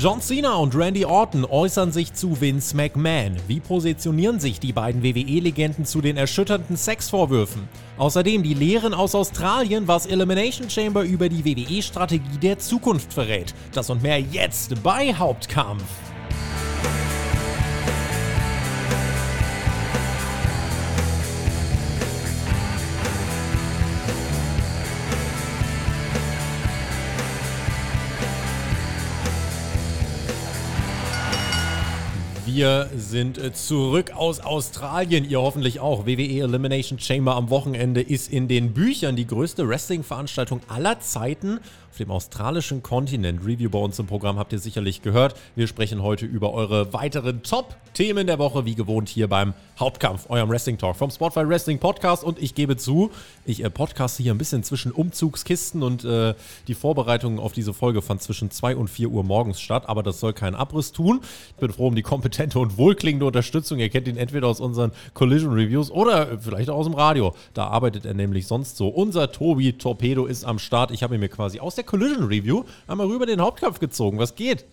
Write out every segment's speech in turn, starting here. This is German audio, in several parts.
John Cena und Randy Orton äußern sich zu Vince McMahon. Wie positionieren sich die beiden WWE-Legenden zu den erschütternden Sexvorwürfen? Außerdem die Lehren aus Australien, was Elimination Chamber über die WWE-Strategie der Zukunft verrät. Das und mehr jetzt bei Hauptkampf. Wir sind äh, zurück aus Australien, ihr hoffentlich auch. WWE Elimination Chamber am Wochenende ist in den Büchern die größte Wrestling-Veranstaltung aller Zeiten dem australischen Kontinent. Review bei uns im Programm habt ihr sicherlich gehört. Wir sprechen heute über eure weiteren Top-Themen der Woche, wie gewohnt hier beim Hauptkampf, eurem Wrestling Talk vom Spotify Wrestling Podcast. Und ich gebe zu, ich äh, podcaste hier ein bisschen zwischen Umzugskisten und äh, die Vorbereitungen auf diese Folge fand zwischen 2 und 4 Uhr morgens statt. Aber das soll keinen Abriss tun. Ich bin froh um die kompetente und wohlklingende Unterstützung. Ihr kennt ihn entweder aus unseren Collision Reviews oder vielleicht auch aus dem Radio. Da arbeitet er nämlich sonst so. Unser Tobi Torpedo ist am Start. Ich habe ihn mir quasi aus der Collision Review einmal rüber den Hauptkampf gezogen. Was geht?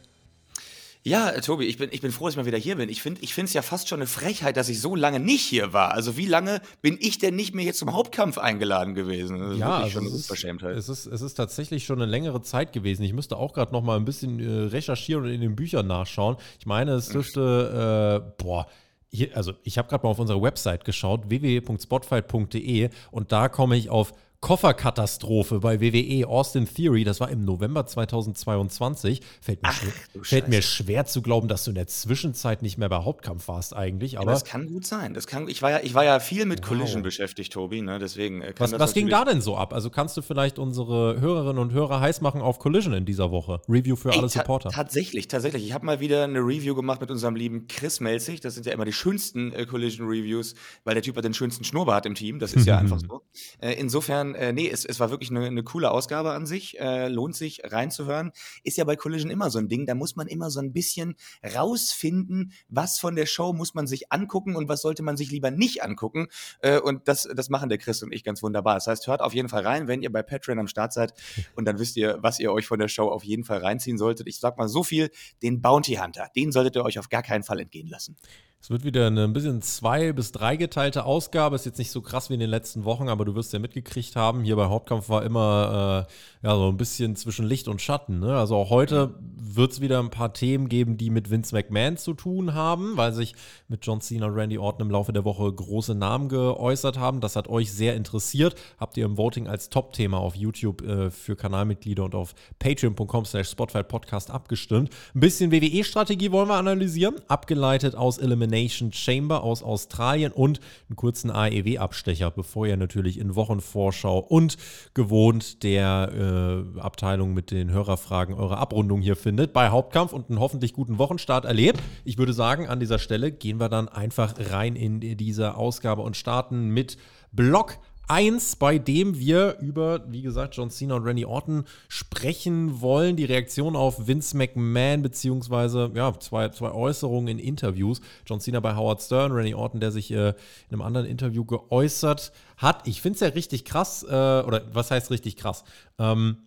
Ja, äh, Tobi, ich bin, ich bin froh, dass ich mal wieder hier bin. Ich finde es ja fast schon eine Frechheit, dass ich so lange nicht hier war. Also wie lange bin ich denn nicht mehr jetzt zum Hauptkampf eingeladen gewesen? Das ist ja, also schon es, ist, es, ist, es ist tatsächlich schon eine längere Zeit gewesen. Ich müsste auch gerade noch mal ein bisschen äh, recherchieren und in den Büchern nachschauen. Ich meine, es dürfte, äh, boah, hier, also ich habe gerade mal auf unsere Website geschaut, www.spotfight.de und da komme ich auf Kofferkatastrophe bei WWE Austin Theory, das war im November 2022. Fällt mir, Ach, fällt mir schwer zu glauben, dass du in der Zwischenzeit nicht mehr bei Hauptkampf warst eigentlich. Aber ja, das kann gut sein. Das kann, ich, war ja, ich war ja viel mit wow. Collision beschäftigt, Tobi. Ne? Deswegen äh, was, was ging da denn so ab? Also kannst du vielleicht unsere Hörerinnen und Hörer heiß machen auf Collision in dieser Woche? Review für Ey, alle Supporter. Tatsächlich, tatsächlich. Ich habe mal wieder eine Review gemacht mit unserem lieben Chris Melzig. Das sind ja immer die schönsten äh, Collision Reviews, weil der Typ hat den schönsten Schnurrbart im Team. Das ist ja einfach so. Äh, insofern äh, nee, es, es war wirklich eine, eine coole Ausgabe an sich. Äh, lohnt sich reinzuhören. Ist ja bei Collision immer so ein Ding. Da muss man immer so ein bisschen rausfinden, was von der Show muss man sich angucken und was sollte man sich lieber nicht angucken. Äh, und das, das machen der Chris und ich ganz wunderbar. Das heißt, hört auf jeden Fall rein, wenn ihr bei Patreon am Start seid. Und dann wisst ihr, was ihr euch von der Show auf jeden Fall reinziehen solltet. Ich sag mal so viel, den Bounty Hunter, den solltet ihr euch auf gar keinen Fall entgehen lassen. Es wird wieder eine ein bisschen zwei- bis dreigeteilte Ausgabe. Ist jetzt nicht so krass wie in den letzten Wochen, aber du wirst ja mitgekriegt haben. Hier bei Hauptkampf war immer äh, ja, so ein bisschen zwischen Licht und Schatten. Ne? Also auch heute wird es wieder ein paar Themen geben, die mit Vince McMahon zu tun haben, weil sich mit John Cena und Randy Orton im Laufe der Woche große Namen geäußert haben. Das hat euch sehr interessiert. Habt ihr im Voting als Top-Thema auf YouTube äh, für Kanalmitglieder und auf patreon.com slash Spotify Podcast abgestimmt. Ein bisschen WWE-Strategie wollen wir analysieren, abgeleitet aus Elimination Elimination Chamber aus Australien und einen kurzen AEW-Abstecher, bevor ihr natürlich in Wochenvorschau und gewohnt der äh, Abteilung mit den Hörerfragen eure Abrundung hier findet bei Hauptkampf und einen hoffentlich guten Wochenstart erlebt. Ich würde sagen, an dieser Stelle gehen wir dann einfach rein in diese Ausgabe und starten mit Block 1, bei dem wir über, wie gesagt, John Cena und Randy Orton sprechen wollen. Die Reaktion auf Vince McMahon, beziehungsweise ja, zwei, zwei Äußerungen in Interviews. John Cena bei Howard Stern, Randy Orton, der sich äh, in einem anderen Interview geäußert hat. Ich finde es ja richtig krass, äh, oder was heißt richtig krass? Ähm,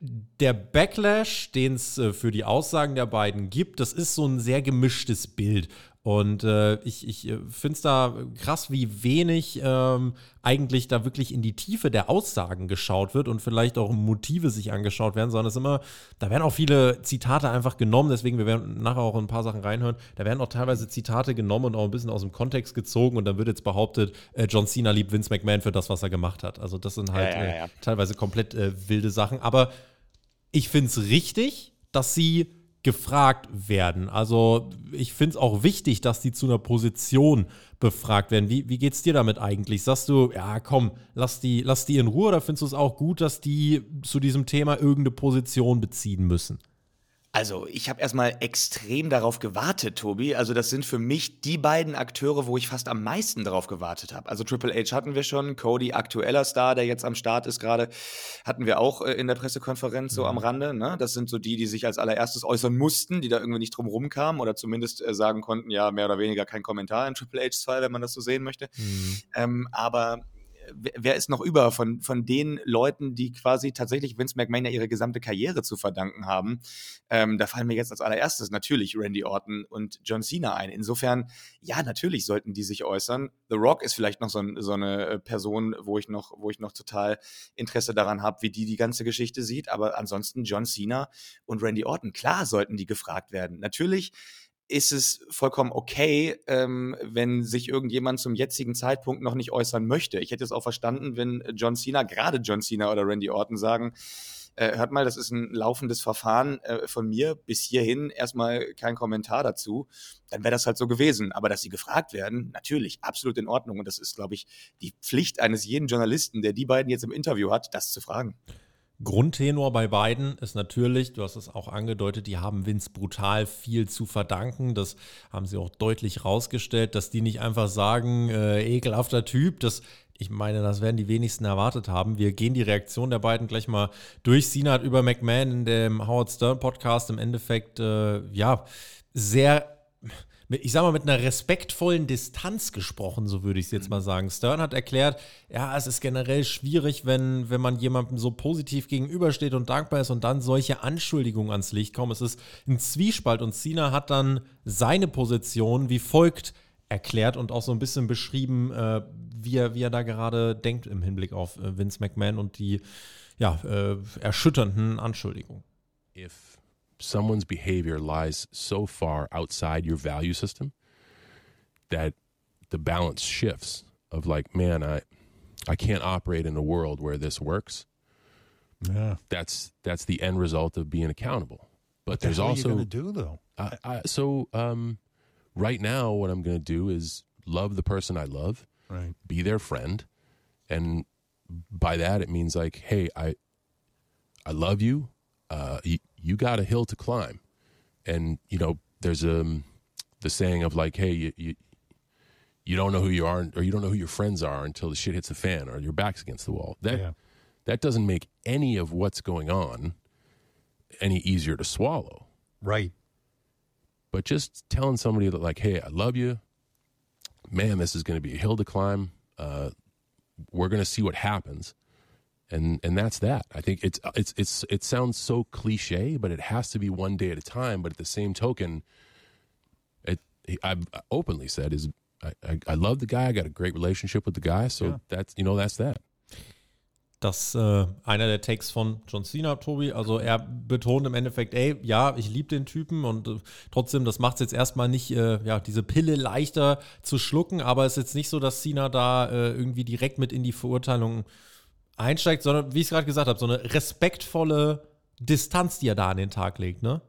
der Backlash, den es äh, für die Aussagen der beiden gibt, das ist so ein sehr gemischtes Bild. Und äh, ich, ich äh, finde es da krass, wie wenig ähm, eigentlich da wirklich in die Tiefe der Aussagen geschaut wird und vielleicht auch Motive sich angeschaut werden, sondern es ist immer, da werden auch viele Zitate einfach genommen, deswegen wir werden nachher auch ein paar Sachen reinhören, da werden auch teilweise Zitate genommen und auch ein bisschen aus dem Kontext gezogen und dann wird jetzt behauptet, äh, John Cena liebt Vince McMahon für das, was er gemacht hat. Also das sind halt ja, ja, ja. Äh, teilweise komplett äh, wilde Sachen, aber ich finde es richtig, dass sie gefragt werden. Also ich finde es auch wichtig, dass die zu einer Position befragt werden. Wie, wie es dir damit eigentlich? Sagst du, ja komm, lass die, lass die in Ruhe oder findest du es auch gut, dass die zu diesem Thema irgendeine Position beziehen müssen? Also, ich habe erstmal extrem darauf gewartet, Tobi. Also, das sind für mich die beiden Akteure, wo ich fast am meisten darauf gewartet habe. Also, Triple H hatten wir schon, Cody, aktueller Star, der jetzt am Start ist gerade, hatten wir auch äh, in der Pressekonferenz so mhm. am Rande. Ne? Das sind so die, die sich als allererstes äußern mussten, die da irgendwie nicht drum rumkamen oder zumindest äh, sagen konnten, ja, mehr oder weniger kein Kommentar im Triple H-Fall, wenn man das so sehen möchte. Mhm. Ähm, aber wer ist noch über von, von den Leuten, die quasi tatsächlich Vince McMahon ja ihre gesamte Karriere zu verdanken haben? Ähm, da fallen mir jetzt als allererstes natürlich Randy Orton und John Cena ein. Insofern, ja, natürlich sollten die sich äußern. The Rock ist vielleicht noch so, so eine äh, Person, wo ich noch, wo ich noch total Interesse daran habe, wie die die ganze Geschichte sieht. Aber ansonsten John Cena und Randy Orton, klar sollten die gefragt werden. Natürlich ist es vollkommen okay, ähm, wenn sich irgendjemand zum jetzigen Zeitpunkt noch nicht äußern möchte. Ich hätte es auch verstanden, wenn John Cena, gerade John Cena oder Randy Orton sagen, äh, hört mal, das ist ein laufendes Verfahren äh, von mir, bis hierhin erstmal kein Kommentar dazu, dann wäre das halt so gewesen. Aber dass sie gefragt werden, natürlich, absolut in Ordnung. Und das ist, glaube ich, die Pflicht eines jeden Journalisten, der die beiden jetzt im Interview hat, das zu fragen. Grundtenor bei beiden ist natürlich, du hast es auch angedeutet, die haben Vince brutal viel zu verdanken. Das haben sie auch deutlich rausgestellt, dass die nicht einfach sagen, äh, ekelhafter Typ, das ich meine, das werden die wenigsten erwartet haben. Wir gehen die Reaktion der beiden gleich mal durch. Sina hat über McMahon in dem Howard Stern Podcast im Endeffekt, äh, ja, sehr ich sag mal, mit einer respektvollen Distanz gesprochen, so würde ich es jetzt mal sagen. Stern hat erklärt, ja, es ist generell schwierig, wenn, wenn man jemandem so positiv gegenübersteht und dankbar ist und dann solche Anschuldigungen ans Licht kommen. Es ist ein Zwiespalt und Cena hat dann seine Position wie folgt erklärt und auch so ein bisschen beschrieben, äh, wie, er, wie er da gerade denkt im Hinblick auf äh, Vince McMahon und die ja, äh, erschütternden Anschuldigungen. If someone's behavior lies so far outside your value system that the balance shifts of like, man, I I can't operate in a world where this works. Yeah. That's that's the end result of being accountable. But what there's also going to do though. I, I, so um, right now, what I'm going to do is love the person I love, right? Be their friend, and by that it means like, hey, I I love you. Uh, you got a hill to climb. And, you know, there's um, the saying of like, hey, you, you, you don't know who you are or you don't know who your friends are until the shit hits the fan or your back's against the wall. That, yeah. that doesn't make any of what's going on any easier to swallow. Right. But just telling somebody that, like, hey, I love you. Man, this is going to be a hill to climb. Uh, we're going to see what happens and and that's that. I think it's it's it's it sounds so cliche, but it has to be one day at a time. But at the same token, it I've openly said is I, I, I love the guy. I got a great relationship with the guy. So yeah. that's you know that's that. Das äh, einer der Takes von John Cena, Tobi. Also er betont im Endeffekt, ey, ja, ich liebe den Typen und äh, trotzdem, das macht es jetzt erstmal nicht, äh, ja, diese Pille leichter zu schlucken, aber es ist jetzt nicht so, dass Cena da äh, irgendwie direkt mit in die Verurteilung einsteigt, sondern wie ich es gerade gesagt habe, so eine respektvolle Distanz, die er da an den Tag legt, ne?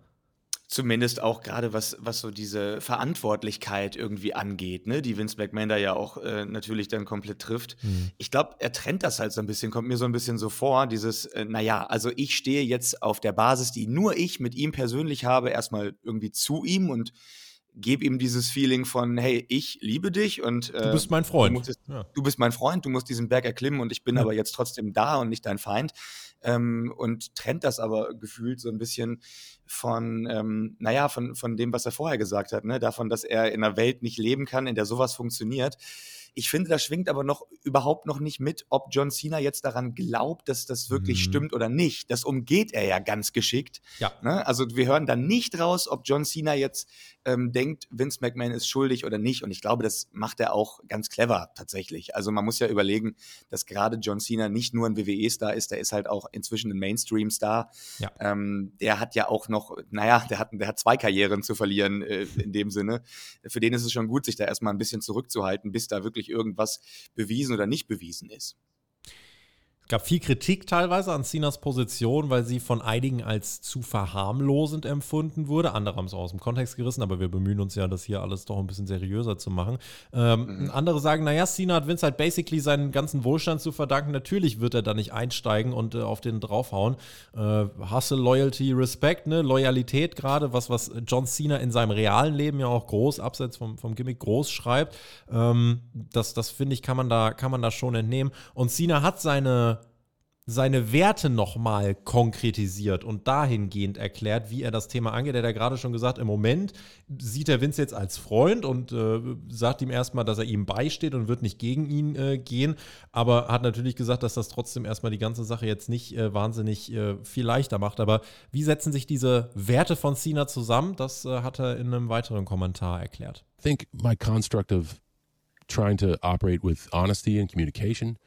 Zumindest auch gerade was, was so diese Verantwortlichkeit irgendwie angeht, ne, die Vince McMahon da ja auch äh, natürlich dann komplett trifft. Mhm. Ich glaube, er trennt das halt so ein bisschen, kommt mir so ein bisschen so vor, dieses, äh, naja, also ich stehe jetzt auf der Basis, die nur ich mit ihm persönlich habe, erstmal irgendwie zu ihm und gebe ihm dieses Feeling von, hey, ich liebe dich und äh, du bist mein Freund. Du, musst, ja. du, bist mein Freund, du musst diesen Berg erklimmen und ich bin ja. aber jetzt trotzdem da und nicht dein Feind. Ähm, und trennt das aber gefühlt so ein bisschen von, ähm, naja, von, von dem, was er vorher gesagt hat, ne? davon, dass er in einer Welt nicht leben kann, in der sowas funktioniert. Ich finde, da schwingt aber noch überhaupt noch nicht mit, ob John Cena jetzt daran glaubt, dass das wirklich mhm. stimmt oder nicht. Das umgeht er ja ganz geschickt. Ja. Ne? Also wir hören dann nicht raus, ob John Cena jetzt ähm, denkt, Vince McMahon ist schuldig oder nicht. Und ich glaube, das macht er auch ganz clever tatsächlich. Also man muss ja überlegen, dass gerade John Cena nicht nur ein WWE-Star ist, der ist halt auch inzwischen ein Mainstream-Star. Ja. Ähm, der hat ja auch noch, naja, der hat, der hat zwei Karrieren zu verlieren äh, in dem Sinne. Für den ist es schon gut, sich da erstmal ein bisschen zurückzuhalten, bis da wirklich irgendwas bewiesen oder nicht bewiesen ist gab viel Kritik teilweise an Cenas Position, weil sie von einigen als zu verharmlosend empfunden wurde. Andere haben es auch aus dem Kontext gerissen, aber wir bemühen uns ja, das hier alles doch ein bisschen seriöser zu machen. Ähm, mhm. Andere sagen, naja, Cena hat Vince halt basically seinen ganzen Wohlstand zu verdanken. Natürlich wird er da nicht einsteigen und äh, auf den draufhauen. Äh, Hustle, Loyalty, Respect, ne? Loyalität gerade, was, was John Cena in seinem realen Leben ja auch groß, abseits vom, vom Gimmick, groß schreibt. Ähm, das das finde ich, kann man, da, kann man da schon entnehmen. Und Cena hat seine seine Werte nochmal konkretisiert und dahingehend erklärt, wie er das Thema angeht. Er hat ja gerade schon gesagt, im Moment sieht er Vince jetzt als Freund und äh, sagt ihm erstmal, dass er ihm beisteht und wird nicht gegen ihn äh, gehen, aber hat natürlich gesagt, dass das trotzdem erstmal die ganze Sache jetzt nicht äh, wahnsinnig äh, viel leichter macht. Aber wie setzen sich diese Werte von Cena zusammen? Das äh, hat er in einem weiteren Kommentar erklärt. I think my construct of trying to operate with honesty and communication.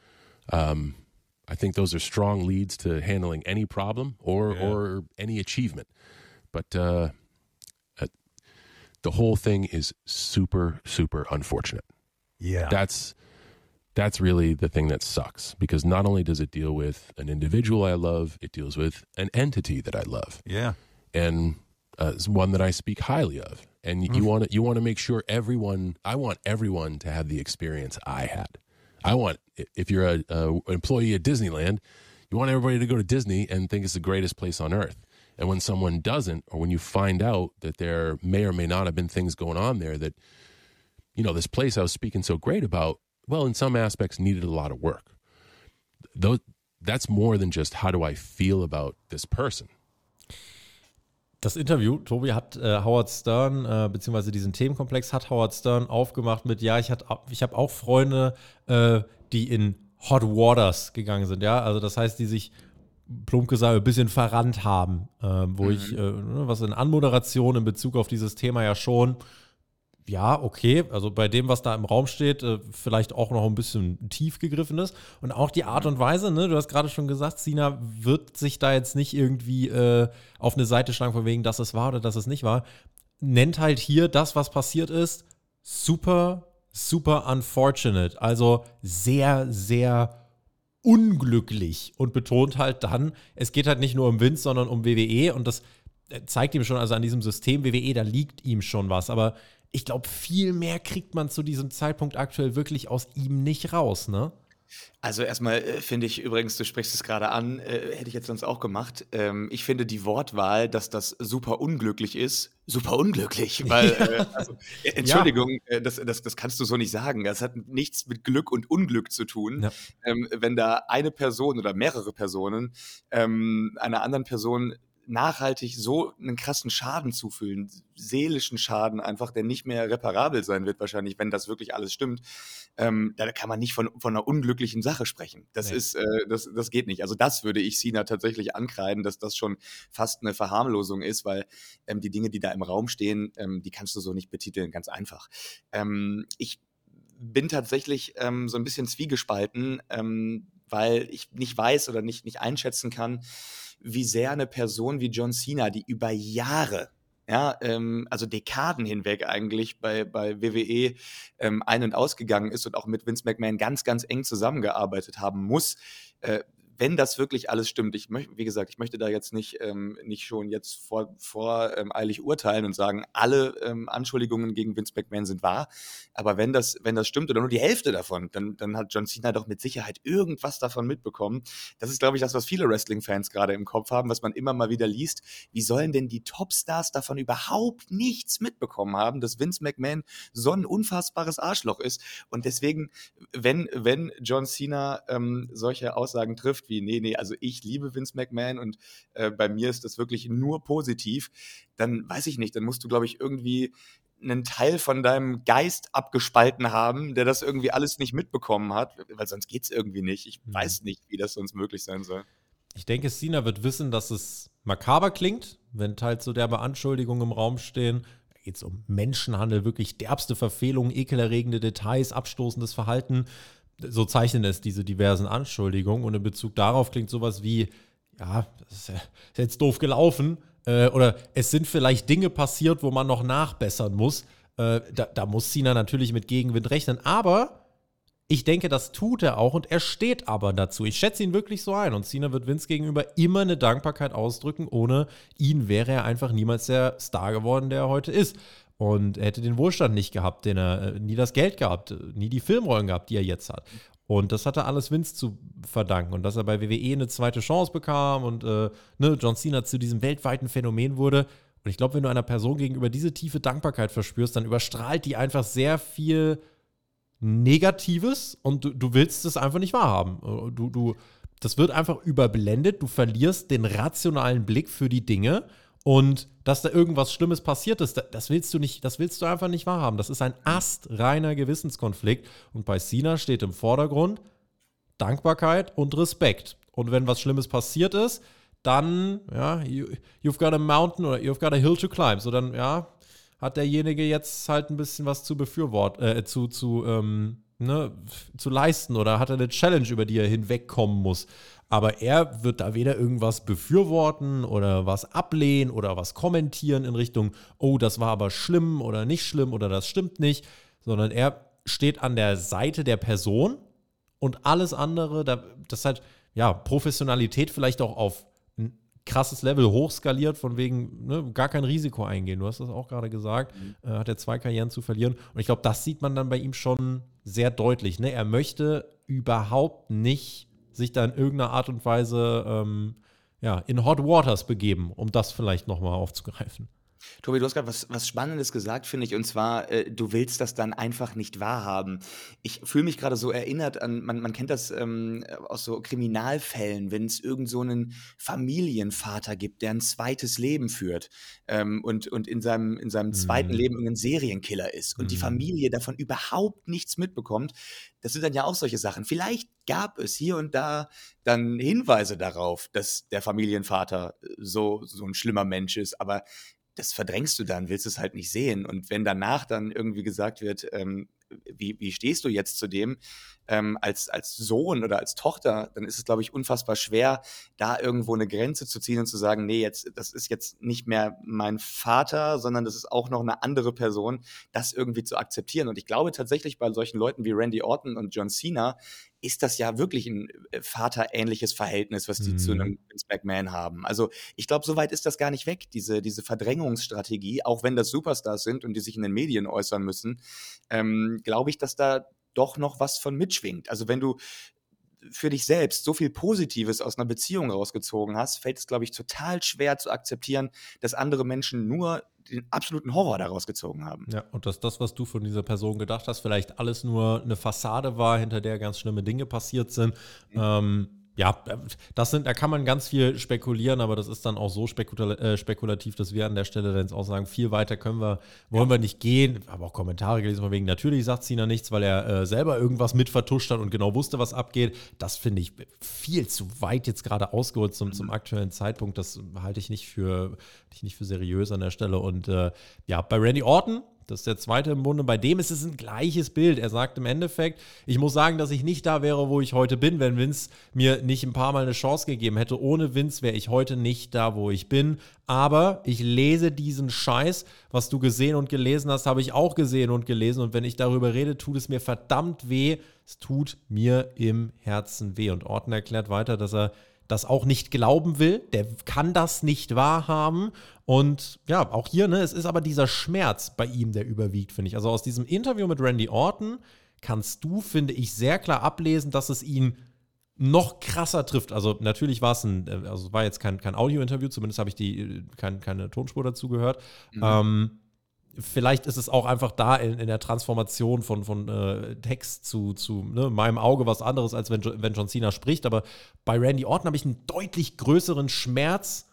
Um, I think those are strong leads to handling any problem or Yeah. or any achievement. But uh, uh, the whole thing is super super unfortunate. Yeah. That's that's really the thing that sucks because not only does it deal with an individual I love, it deals with an entity that I love yeah. and uh, one that I speak highly of. And y- you want to you want to make sure everyone. I want everyone to have the experience I had. I want if you're a, a employee at Disneyland, you want everybody to go to Disney and think it's the greatest place on earth. And when someone doesn't, or when you find out that there may or may not have been things going on there that, you know, this place I was speaking so great about, well, in some aspects needed a lot of work. Those that's more than just how do I feel about this person. Das Interview, Tobi, hat äh, Howard Stern, äh, beziehungsweise diesen Themenkomplex hat Howard Stern aufgemacht mit, ja, ich, hat- ich habe auch Freunde, äh, die in Hot Waters gegangen sind, ja, also das heißt, die sich plump gesagt ein bisschen verrannt haben, äh, wo ich, äh, ne, was in Anmoderation in Bezug auf dieses Thema ja schon, ja, okay, also bei dem, was da im Raum steht, äh, vielleicht auch noch ein bisschen tief gegriffen ist. Und auch die Art und Weise, ne, du hast gerade schon gesagt, Sina wird sich da jetzt nicht irgendwie äh, auf eine Seite schlagen, von wegen, dass es war oder dass es nicht war. Nennt halt hier das, was passiert ist, super, super unfortunate. Also sehr, sehr unglücklich und betont halt dann, es geht halt nicht nur um Vince, sondern um WWE und das äh, zeigt ihm schon, also an diesem System WWE, da liegt ihm schon was, aber ich glaube, viel mehr kriegt man zu diesem Zeitpunkt aktuell wirklich aus ihm nicht raus, ne? Also erstmal äh, finde ich übrigens, du sprichst es gerade an, äh, hätte ich jetzt sonst auch gemacht. Ähm, ich finde die Wortwahl, dass das super unglücklich ist, super unglücklich, weil, äh, also, äh, Entschuldigung, äh, das, das, das kannst du so nicht sagen. Das hat nichts mit Glück und Unglück zu tun. Ja. Ähm, wenn da eine Person oder mehrere Personen ähm, einer anderen Person nachhaltig so einen krassen Schaden zufühlen, seelischen Schaden einfach, der nicht mehr reparabel sein wird wahrscheinlich, wenn das wirklich alles stimmt, ähm, da kann man nicht von, von einer unglücklichen Sache sprechen. Das Nee. ist, äh, das, das geht nicht. Also das würde ich Sina tatsächlich ankreiden, dass das schon fast eine Verharmlosung ist, weil ähm, die Dinge, die da im Raum stehen, ähm, die kannst du so nicht betiteln, ganz einfach. Ähm, ich bin tatsächlich ähm, so ein bisschen zwiegespalten, ähm, weil ich nicht weiß oder nicht, nicht einschätzen kann, wie sehr eine Person wie John Cena, die über Jahre, ja, ähm, also Dekaden hinweg eigentlich bei, bei WWE ähm, ein- und ausgegangen ist und auch mit Vince McMahon ganz, ganz eng zusammengearbeitet haben muss, äh, wenn das wirklich alles stimmt, ich möchte, wie gesagt, ich möchte da jetzt nicht, ähm, nicht schon jetzt vor, vor ähm, eilig urteilen und sagen, alle ähm, Anschuldigungen gegen Vince McMahon sind wahr. Aber wenn das, wenn das stimmt oder nur die Hälfte davon, dann, dann hat John Cena doch mit Sicherheit irgendwas davon mitbekommen. Das ist, glaube ich, das, was viele Wrestling-Fans gerade im Kopf haben, was man immer mal wieder liest. Wie sollen denn die Topstars davon überhaupt nichts mitbekommen haben, dass Vince McMahon so ein unfassbares Arschloch ist? Und deswegen, wenn, wenn John Cena ähm, solche Aussagen trifft, wie, nee, nee, also ich liebe Vince McMahon und äh, bei mir ist das wirklich nur positiv, dann weiß ich nicht, dann musst du, glaube ich, irgendwie einen Teil von deinem Geist abgespalten haben, der das irgendwie alles nicht mitbekommen hat, weil sonst geht's irgendwie nicht. Ich Mhm. weiß nicht, wie das sonst möglich sein soll. Ich denke, Cena wird wissen, dass es makaber klingt, wenn teils so derbe Anschuldigungen im Raum stehen. Da geht es um Menschenhandel, wirklich derbste Verfehlungen, ekelerregende Details, abstoßendes Verhalten. So zeichnen es diese diversen Anschuldigungen. Und in Bezug darauf klingt sowas wie, ja, das ist, ja- ist jetzt doof gelaufen. Äh, oder es sind vielleicht Dinge passiert, wo man noch nachbessern muss. Äh, da, da muss Cena natürlich mit Gegenwind rechnen. Aber ich denke, das tut er auch und er steht aber dazu. Ich schätze ihn wirklich so ein und Cena wird Vince gegenüber immer eine Dankbarkeit ausdrücken. Ohne ihn wäre er einfach niemals der Star geworden, der er heute ist. Und er hätte den Wohlstand nicht gehabt, den er, äh, nie das Geld gehabt, äh, nie die Filmrollen gehabt, die er jetzt hat. Und das hat er alles Vince zu verdanken. Und dass er bei WWE eine zweite Chance bekam und äh, ne, John Cena zu diesem weltweiten Phänomen wurde. Und ich glaube, wenn du einer Person gegenüber diese tiefe Dankbarkeit verspürst, dann überstrahlt die einfach sehr viel Negatives und du, du willst es einfach nicht wahrhaben. Du, du, das wird einfach überblendet. Du verlierst den rationalen Blick für die Dinge und dass da irgendwas Schlimmes passiert ist, das willst du nicht, das willst du einfach nicht wahrhaben. Das ist ein astreiner Gewissenskonflikt. Und bei Cena steht im Vordergrund Dankbarkeit und Respekt. Und wenn was Schlimmes passiert ist, dann, ja, you, you've got a mountain oder you've got a hill to climb. So dann, ja, hat derjenige jetzt halt ein bisschen was zu befürworten, äh, zu, zu, ähm, ne, zu leisten oder hat er eine Challenge, über die er hinwegkommen muss. Aber er wird da weder irgendwas befürworten oder was ablehnen oder was kommentieren in Richtung, oh, das war aber schlimm oder nicht schlimm oder das stimmt nicht, sondern er steht an der Seite der Person und alles andere, das halt, ja, Professionalität vielleicht auch auf ein krasses Level hochskaliert, von wegen ne, gar kein Risiko eingehen. Du hast das auch gerade gesagt, mhm. äh, hat er zwei Karrieren zu verlieren. Und ich glaube, das sieht man dann bei ihm schon sehr deutlich. Ne? Er möchte überhaupt nicht sich da in irgendeiner Art und Weise ähm, ja, in Hot Waters begeben, um das vielleicht nochmal aufzugreifen. Tobi, du hast gerade was, was Spannendes gesagt, finde ich, und zwar, äh, du willst das dann einfach nicht wahrhaben. Ich fühle mich gerade so erinnert an, man, man kennt das ähm, aus so Kriminalfällen, wenn es irgend so einen Familienvater gibt, der ein zweites Leben führt ähm, und, und in seinem, in seinem zweiten mhm. Leben irgendein Serienkiller ist und mhm. die Familie davon überhaupt nichts mitbekommt. Das sind dann ja auch solche Sachen. Vielleicht gab es hier und da dann Hinweise darauf, dass der Familienvater so, so ein schlimmer Mensch ist, aber das verdrängst du dann, willst es halt nicht sehen. Und wenn danach dann irgendwie gesagt wird, ähm, wie, wie stehst du jetzt zu dem ähm, als, als Sohn oder als Tochter, dann ist es, glaube ich, unfassbar schwer, da irgendwo eine Grenze zu ziehen und zu sagen, nee, jetzt, das ist jetzt nicht mehr mein Vater, sondern das ist auch noch eine andere Person, das irgendwie zu akzeptieren. Und ich glaube tatsächlich bei solchen Leuten wie Randy Orton und John Cena ist das ja wirklich ein äh, vaterähnliches Verhältnis, was die mhm. zu einem Vince McMahon haben. Also ich glaube, so weit ist das gar nicht weg, diese, diese Verdrängungsstrategie, auch wenn das Superstars sind und die sich in den Medien äußern müssen, ähm, glaube ich, dass da doch noch was von mitschwingt. Also wenn du für dich selbst so viel Positives aus einer Beziehung rausgezogen hast, fällt es, glaube ich, total schwer zu akzeptieren, dass andere Menschen nur den absoluten Horror daraus gezogen haben. Ja, und dass das, was du von dieser Person gedacht hast, vielleicht alles nur eine Fassade war, hinter der ganz schlimme Dinge passiert sind. Mhm. Ähm, ja, das sind, da kann man ganz viel spekulieren, aber das ist dann auch so spekula äh, spekulativ, dass wir an der Stelle dann jetzt auch sagen, viel weiter können wir, wollen ja. wir nicht gehen. Aber auch Kommentare gelesen von wegen, natürlich sagt Sina nichts, weil er äh, selber irgendwas mit vertuscht hat und genau wusste, was abgeht. Das finde ich viel zu weit jetzt gerade ausgeholt zum, zum aktuellen Zeitpunkt. Das halte ich nicht für, ich nicht für seriös an der Stelle. Und äh, ja, bei Randy Orton das ist der zweite im Bunde. Bei dem ist es ein gleiches Bild. Er sagt im Endeffekt, ich muss sagen, dass ich nicht da wäre, wo ich heute bin, wenn Vince mir nicht ein paar Mal eine Chance gegeben hätte. Ohne Vince wäre ich heute nicht da, wo ich bin. Aber ich lese diesen Scheiß, was du gesehen und gelesen hast, habe ich auch gesehen und gelesen. Und wenn ich darüber rede, tut es mir verdammt weh. Es tut mir im Herzen weh. Und Orton erklärt weiter, dass er das auch nicht glauben will, der kann das nicht wahrhaben. Und ja, auch hier, ne, es ist aber dieser Schmerz bei ihm, der überwiegt, finde ich. Also aus diesem Interview mit Randy Orton kannst du, finde ich, sehr klar ablesen, dass es ihn noch krasser trifft. Also natürlich war es ein, also war jetzt kein, kein Audio-Interview, zumindest habe ich die kein, keine Tonspur dazu gehört. Mhm. Ähm, vielleicht ist es auch einfach da in, in der Transformation von, von äh, Text zu, zu ne, meinem Auge was anderes, als wenn, wenn John Cena spricht. Aber bei Randy Orton habe ich einen deutlich größeren Schmerz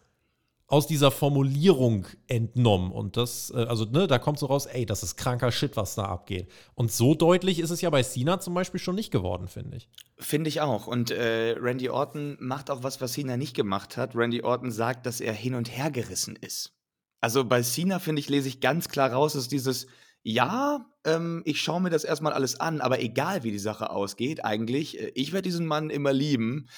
aus dieser Formulierung entnommen. Und das, äh, also, ne, da kommt so raus, ey, das ist kranker Shit, was da abgeht. Und so deutlich ist es ja bei Cena zum Beispiel schon nicht geworden, finde ich. Finde ich auch. Und äh, Randy Orton macht auch was, was Cena nicht gemacht hat. Randy Orton sagt, dass er hin und her gerissen ist. Also bei Cena, finde ich, lese ich ganz klar raus, ist dieses, ja, ähm, ich schaue mir das erstmal alles an, aber egal wie die Sache ausgeht, eigentlich, äh, ich werde diesen Mann immer lieben.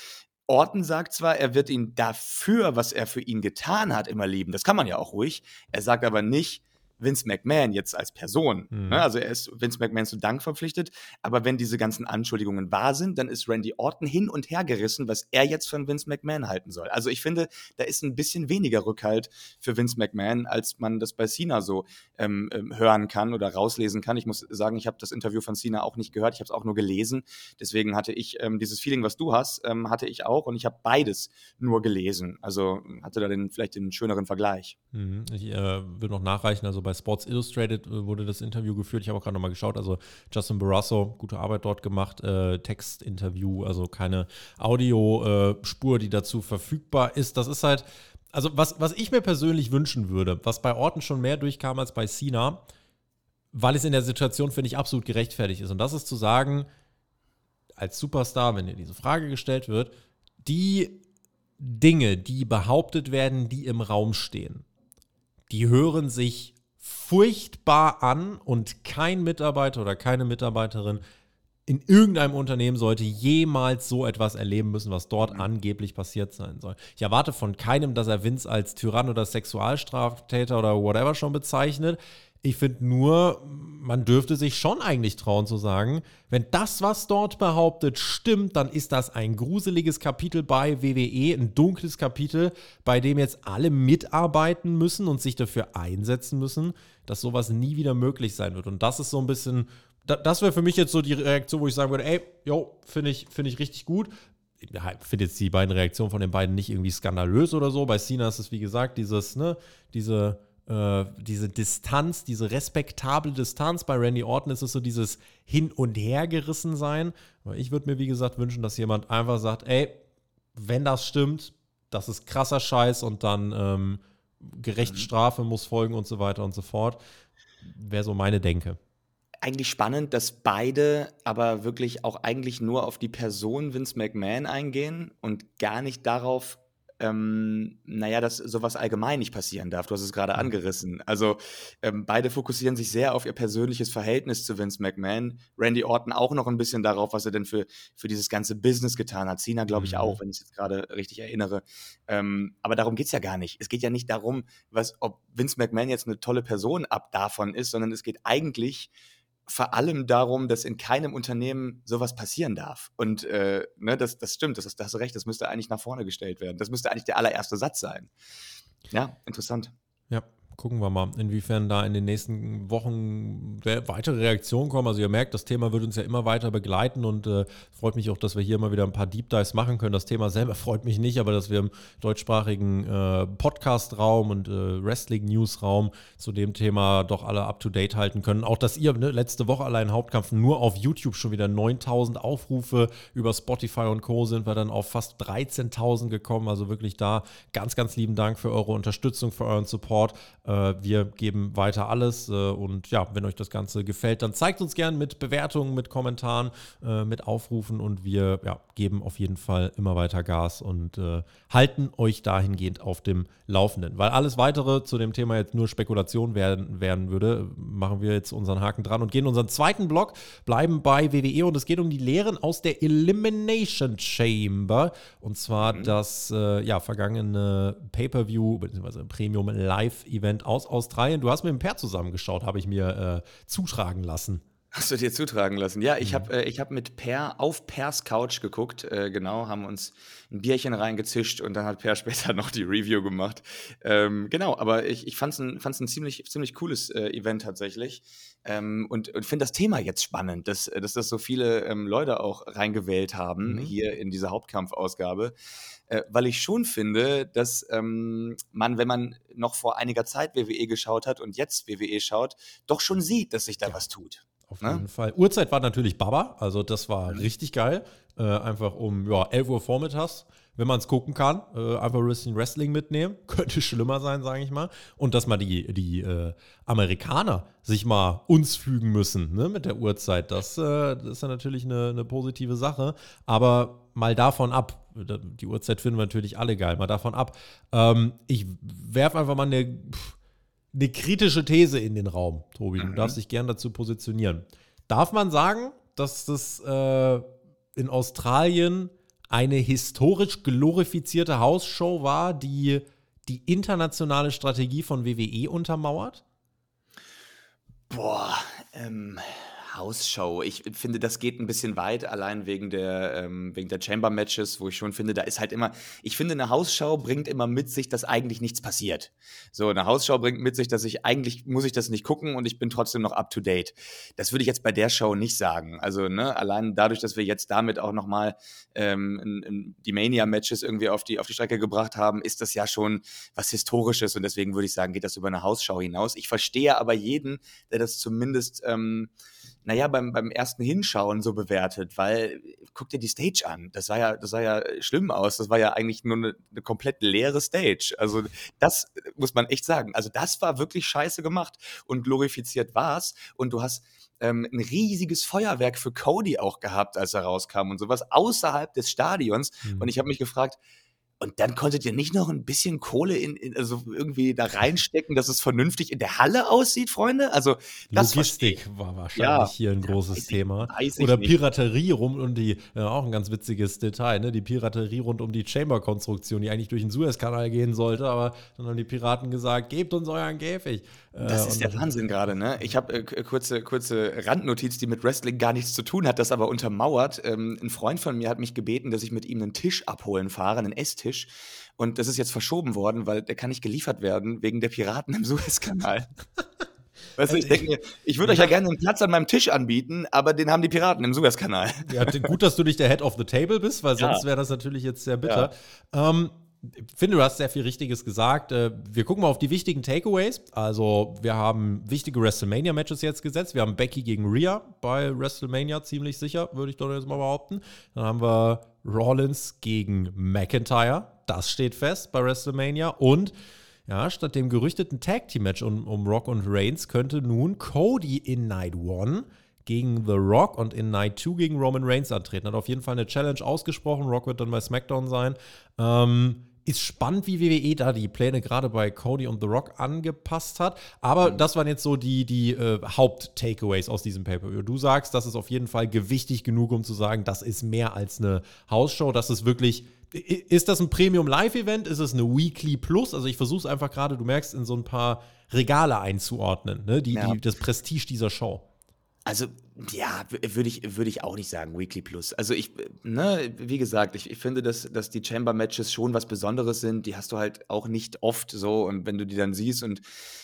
Orton sagt zwar, er wird ihn dafür, was er für ihn getan hat, immer lieben. Das kann man ja auch ruhig. Er sagt aber nicht, Vince McMahon jetzt als Person. Mhm. Ne? Also er ist Vince McMahon zu Dank verpflichtet. Aber wenn diese ganzen Anschuldigungen wahr sind, dann ist Randy Orton hin und her gerissen, was er jetzt von Vince McMahon halten soll. Also ich finde, da ist ein bisschen weniger Rückhalt für Vince McMahon, als man das bei Cena so ähm, ähm hören kann oder rauslesen kann. Ich muss sagen, ich habe das Interview von Cena auch nicht gehört, ich habe es auch nur gelesen. Deswegen hatte ich ähm, dieses Feeling, was du hast, ähm, hatte ich auch und ich habe beides nur gelesen. Also hatte da den, vielleicht den schöneren Vergleich. Mhm. Ich äh, will noch nachreichen, also bei bei Sports Illustrated äh, wurde das Interview geführt. Ich habe auch gerade nochmal geschaut. Also Justin Barrasso, gute Arbeit dort gemacht. Äh, Textinterview, also keine Audiospur, die dazu verfügbar ist. Das ist halt, also was, was ich mir persönlich wünschen würde, was bei Orten schon mehr durchkam als bei Cena, weil es in der Situation, finde ich, absolut gerechtfertigt ist. Und das ist zu sagen, als Superstar, wenn dir diese Frage gestellt wird, die Dinge, die behauptet werden, die im Raum stehen, die hören sich furchtbar an und kein Mitarbeiter oder keine Mitarbeiterin in irgendeinem Unternehmen sollte jemals so etwas erleben müssen, was dort angeblich passiert sein soll. Ich erwarte von keinem, dass er Vince als Tyrann oder Sexualstraftäter oder whatever schon bezeichnet. Ich finde nur, man dürfte sich schon eigentlich trauen zu sagen, wenn das, was dort behauptet, stimmt, dann ist das ein gruseliges Kapitel bei WWE, ein dunkles Kapitel, bei dem jetzt alle mitarbeiten müssen und sich dafür einsetzen müssen, dass sowas nie wieder möglich sein wird. Und das ist so ein bisschen, das wäre für mich jetzt so die Reaktion, wo ich sagen würde, ey, jo, finde ich, find ich richtig gut ich finde jetzt die beiden Reaktionen von den beiden nicht irgendwie skandalös oder so. Bei Cena ist es, wie gesagt, dieses, ne, diese äh, diese Distanz, diese respektable Distanz. Bei Randy Orton ist es so dieses Hin- und Hergerissen sein. Aber ich würde mir, wie gesagt, wünschen, dass jemand einfach sagt, ey, wenn das stimmt, das ist krasser Scheiß und dann ähm, gerecht. Strafe muss folgen und so weiter und so fort. Wäre so meine Denke eigentlich spannend, dass beide aber wirklich auch eigentlich nur auf die Person Vince McMahon eingehen und gar nicht darauf, ähm, naja, dass sowas allgemein nicht passieren darf. Du hast es gerade mhm. angerissen. Also ähm, beide fokussieren sich sehr auf ihr persönliches Verhältnis zu Vince McMahon. Randy Orton auch noch ein bisschen darauf, was er denn für, für dieses ganze Business getan hat. Cena, glaube ich, auch, mhm. wenn ich es jetzt gerade richtig erinnere. Ähm, aber darum geht es ja gar nicht. Es geht ja nicht darum, was, ob Vince McMahon jetzt eine tolle Person ab davon ist, sondern es geht eigentlich vor allem darum, dass in keinem Unternehmen sowas passieren darf. Und äh, ne, das, das stimmt, das, das hast du recht, das müsste eigentlich nach vorne gestellt werden. Das müsste eigentlich der allererste Satz sein. Ja, interessant. Gucken wir mal, inwiefern da in den nächsten Wochen weitere Reaktionen kommen. Also ihr merkt, das Thema wird uns ja immer weiter begleiten und äh, freut mich auch, dass wir hier mal wieder ein paar Deep Dives machen können. Das Thema selber freut mich nicht, aber dass wir im deutschsprachigen äh, Podcast-Raum und äh, Wrestling-News-Raum zu dem Thema doch alle up-to-date halten können. Auch, dass ihr ne, letzte Woche allein Hauptkampf nur auf YouTube schon wieder 9000 Aufrufe über Spotify und Co. sind wir dann auf fast 13.000 gekommen. Also wirklich da ganz, ganz lieben Dank für eure Unterstützung, für euren Support. Äh, wir geben weiter alles äh, und ja, wenn euch das Ganze gefällt, dann zeigt uns gerne mit Bewertungen, mit Kommentaren, äh, mit Aufrufen und wir ja, geben auf jeden Fall immer weiter Gas und halten euch dahingehend auf dem Laufenden. Weil alles weitere zu dem Thema jetzt nur Spekulation werden, werden würde, machen wir jetzt unseren Haken dran und gehen in unseren zweiten Block, bleiben bei WWE und es geht um die Lehren aus der Elimination Chamber und zwar mhm. das ja, vergangene Pay-Per-View bzw. Premium Live-Event Event aus Australien. Du hast mit dem Per zusammengeschaut, habe ich mir äh, zutragen lassen. Hast du dir zutragen lassen? Ja, ich mhm. habe äh, hab mit Per auf Pers Couch geguckt, äh, genau, haben uns ein Bierchen reingezischt und dann hat Per später noch die Review gemacht. Ähm, genau, aber ich, ich fand es ein, fand's ein ziemlich, ziemlich cooles äh, Event tatsächlich ähm, und, und finde das Thema jetzt spannend, dass, dass das so viele ähm, Leute auch reingewählt haben mhm. hier in dieser Hauptkampfausgabe äh, weil ich schon finde, dass ähm, man, wenn man noch vor einiger Zeit WWE geschaut hat und jetzt WWE schaut, doch schon sieht, dass sich da ja. was tut. Auf ne? jeden Fall. Uhrzeit war natürlich Baba, also das war richtig geil. Äh, einfach um ja, 11 Uhr vormittags, wenn man es gucken kann, äh, einfach ein bisschen Wrestling mitnehmen. Könnte schlimmer sein, sage ich mal. Und dass mal die, die äh, Amerikaner sich mal uns fügen müssen ne, mit der Uhrzeit, das, äh, das ist ja natürlich eine, eine positive Sache. Aber mal davon ab, die Uhrzeit finden wir natürlich alle geil, mal davon ab. Ähm, ich werfe einfach mal eine, eine, kritische These in den Raum, Tobi. Du mhm. darfst dich gern dazu positionieren. Darf man sagen, dass das äh, in Australien eine historisch glorifizierte Hausshow war, die die internationale Strategie von WWE untermauert? Boah, ähm, Hausshow. Ich finde, das geht ein bisschen weit, allein wegen der, ähm, wegen der Chamber-Matches, wo ich schon finde, da ist halt immer, ich finde, eine Hausshow bringt immer mit sich, dass eigentlich nichts passiert. So, eine Hausshow bringt mit sich, dass ich eigentlich, muss ich das nicht gucken und ich bin trotzdem noch up to date. Das würde ich jetzt bei der Show nicht sagen. Also, ne, allein dadurch, dass wir jetzt damit auch nochmal ähm, die Mania-Matches irgendwie auf die, auf die Strecke gebracht haben, ist das ja schon was Historisches und deswegen würde ich sagen, geht das über eine Hausshow hinaus. Ich verstehe aber jeden, der das zumindest ähm, naja, beim, beim ersten Hinschauen so bewertet, weil guck dir die Stage an. Das sah ja, das sah ja schlimm aus. Das war ja eigentlich nur eine, eine komplett leere Stage. Also, das muss man echt sagen. Also, das war wirklich scheiße gemacht und glorifiziert war's. Und du hast ähm, ein riesiges Feuerwerk für Cody auch gehabt, als er rauskam und sowas außerhalb des Stadions. Mhm. Und ich habe mich gefragt, und dann konntet ihr nicht noch ein bisschen Kohle in, in, also irgendwie da reinstecken, dass es vernünftig in der Halle aussieht, Freunde? Also das Logistik war wahrscheinlich ja, hier ein großes weiß Thema. Ich, Oder Piraterie rum um die, ja, auch ein ganz witziges Detail, ne? Die Piraterie rund um die Chamber-Konstruktion, die eigentlich durch den Suezkanal gehen sollte, aber dann haben die Piraten gesagt, gebt uns euren Käfig. Das äh, ist der Wahnsinn gerade, ne? Ich habe äh, kurze, kurze Randnotiz, die mit Wrestling gar nichts zu tun hat, das aber untermauert. Ähm, ein Freund von mir hat mich gebeten, dass ich mit ihm einen Tisch abholen fahre, einen Esstisch. Und das ist jetzt verschoben worden, weil der kann nicht geliefert werden wegen der Piraten im Suezkanal. Weißt du, ich denke mir, ich würde euch ja gerne einen Platz an meinem Tisch anbieten, aber den haben die Piraten im Suezkanal. Ja, gut, dass du nicht der Head of the Table bist, weil sonst ja. wäre das natürlich jetzt sehr bitter. Ja. Ähm, ich finde, du hast sehr viel Richtiges gesagt. Äh, wir gucken mal auf die wichtigen Takeaways. Also, wir haben wichtige WrestleMania-Matches jetzt gesetzt. Wir haben Becky gegen Rhea bei WrestleMania, ziemlich sicher, würde ich doch jetzt mal behaupten. Dann haben wir Rollins gegen McIntyre. Das steht fest bei WrestleMania. Und ja, statt dem gerüchteten Tag-Team-Match um, um Rock und Reigns könnte nun Cody in Night One gegen The Rock und in Night 2 gegen Roman Reigns antreten. Hat auf jeden Fall eine Challenge ausgesprochen. Rock wird dann bei SmackDown sein. Ähm, ist spannend, wie WWE da die Pläne gerade bei Cody und The Rock angepasst hat. Aber mhm. das waren jetzt so die, die äh, Haupt-Takeaways aus diesem Pay-Per-View. Du sagst, das ist auf jeden Fall gewichtig genug, um zu sagen, das ist mehr als eine Hausshow. Das ist wirklich. Ist das ein Premium-Live-Event? Ist es eine Weekly Plus? Also ich versuche es einfach gerade, du merkst, in so ein paar Regale einzuordnen, ne? die, ja. die, das Prestige dieser Show. Also, ja, würde ich, würde ich auch nicht sagen, Weekly Plus. Also ich, ne, wie gesagt, ich, ich finde, dass, dass die Chamber-Matches schon was Besonderes sind. Die hast du halt auch nicht oft so. Und wenn du die dann siehst und,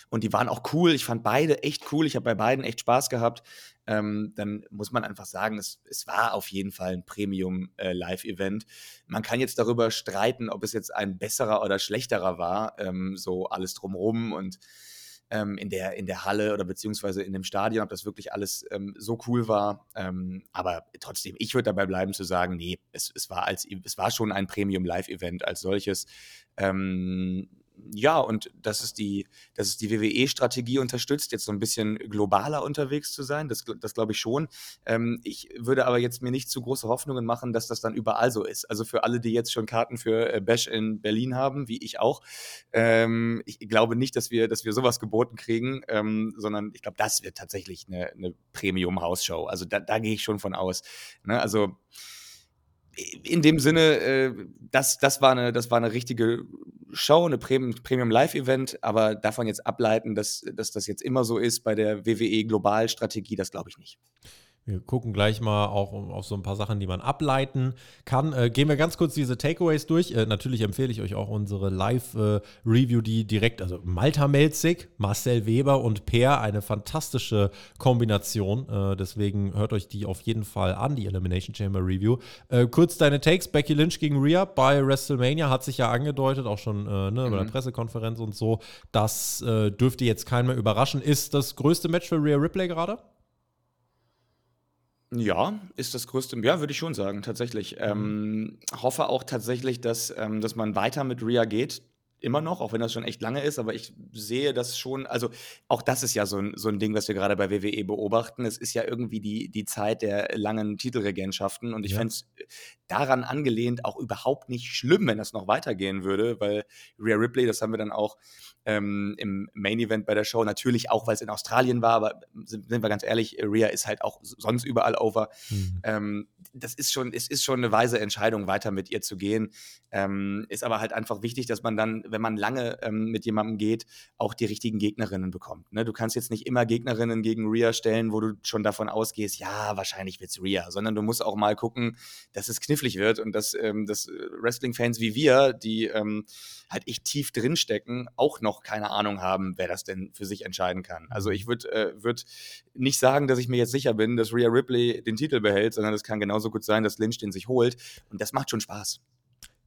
und die waren auch cool, ich fand beide echt cool, ich habe bei beiden echt Spaß gehabt, ähm, dann muss man einfach sagen, es, es war auf jeden Fall ein Premium-Live-Event. Äh, man kann jetzt darüber streiten, ob es jetzt ein besserer oder schlechterer war, ähm, so alles drumrum und ähm, in, der, in der Halle oder beziehungsweise in dem Stadion, ob das wirklich alles ähm, so cool war. Ähm, aber trotzdem, ich würde dabei bleiben zu sagen, nee, es, es, war als, es war schon ein Premium-Live-Event als solches. Ähm, ja, und dass es die, dass es die WWE-Strategie unterstützt, jetzt so ein bisschen globaler unterwegs zu sein, das, das glaube ich schon. Ähm, ich würde aber jetzt mir nicht zu große Hoffnungen machen, dass das dann überall so ist. Also für alle, die jetzt schon Karten für äh, Bash in Berlin haben, wie ich auch, ähm, ich glaube nicht, dass wir, dass wir sowas geboten kriegen, ähm, sondern ich glaube, das wird tatsächlich eine, eine Premium-Hausshow. Also da, da gehe ich schon von aus. Ne? Also in dem Sinne, äh, das, das, war eine, das war eine richtige Show, eine Premium-Live-Event, aber davon jetzt ableiten, dass, dass das jetzt immer so ist bei der WWE Global-Strategie, das glaube ich nicht. Wir gucken gleich mal auch auf so ein paar Sachen, die man ableiten kann. Äh, gehen wir ganz kurz diese Takeaways durch. Äh, natürlich empfehle ich euch auch unsere Live-Review, äh, die direkt, also Malta Melzig, Marcel Weber und Peer, eine fantastische Kombination. Äh, deswegen hört euch die auf jeden Fall an, die Elimination Chamber Review. Äh, kurz deine Takes: Becky Lynch gegen Rhea bei WrestleMania hat sich ja angedeutet, auch schon äh, ne, mhm. bei der Pressekonferenz und so. Das dürfte jetzt keinen mehr überraschen. Ist das größte Match für Rhea Ripley gerade? Ja, ist das größte, ja, würde ich schon sagen, tatsächlich. Mhm. Ähm, hoffe auch tatsächlich, dass, ähm, dass man weiter mit Ria geht immer noch, auch wenn das schon echt lange ist, aber ich sehe das schon, also auch das ist ja so ein, so ein Ding, was wir gerade bei WWE beobachten. Es ist ja irgendwie die, die Zeit der langen Titelregentschaften und ich ja. fände es daran angelehnt auch überhaupt nicht schlimm, wenn das noch weitergehen würde, weil Rhea Ripley, das haben wir dann auch ähm, im Main Event bei der Show, natürlich auch, weil es in Australien war, aber sind, sind, wir ganz ehrlich, Rhea ist halt auch sonst überall over. Mhm. Ähm, das ist schon, es ist schon eine weise Entscheidung, weiter mit ihr zu gehen. Ähm, ist aber halt einfach wichtig, dass man dann wenn man lange ähm, mit jemandem geht, auch die richtigen Gegnerinnen bekommt. Ne? Du kannst jetzt nicht immer Gegnerinnen gegen Rhea stellen, wo du schon davon ausgehst, ja, wahrscheinlich wird es Rhea, sondern du musst auch mal gucken, dass es knifflig wird und dass, ähm, dass Wrestling-Fans wie wir, die ähm, halt echt tief drinstecken, auch noch keine Ahnung haben, wer das denn für sich entscheiden kann. Also ich würde äh, würd nicht sagen, dass ich mir jetzt sicher bin, dass Rhea Ripley den Titel behält, sondern es kann genauso gut sein, dass Lynch den sich holt. Und das macht schon Spaß.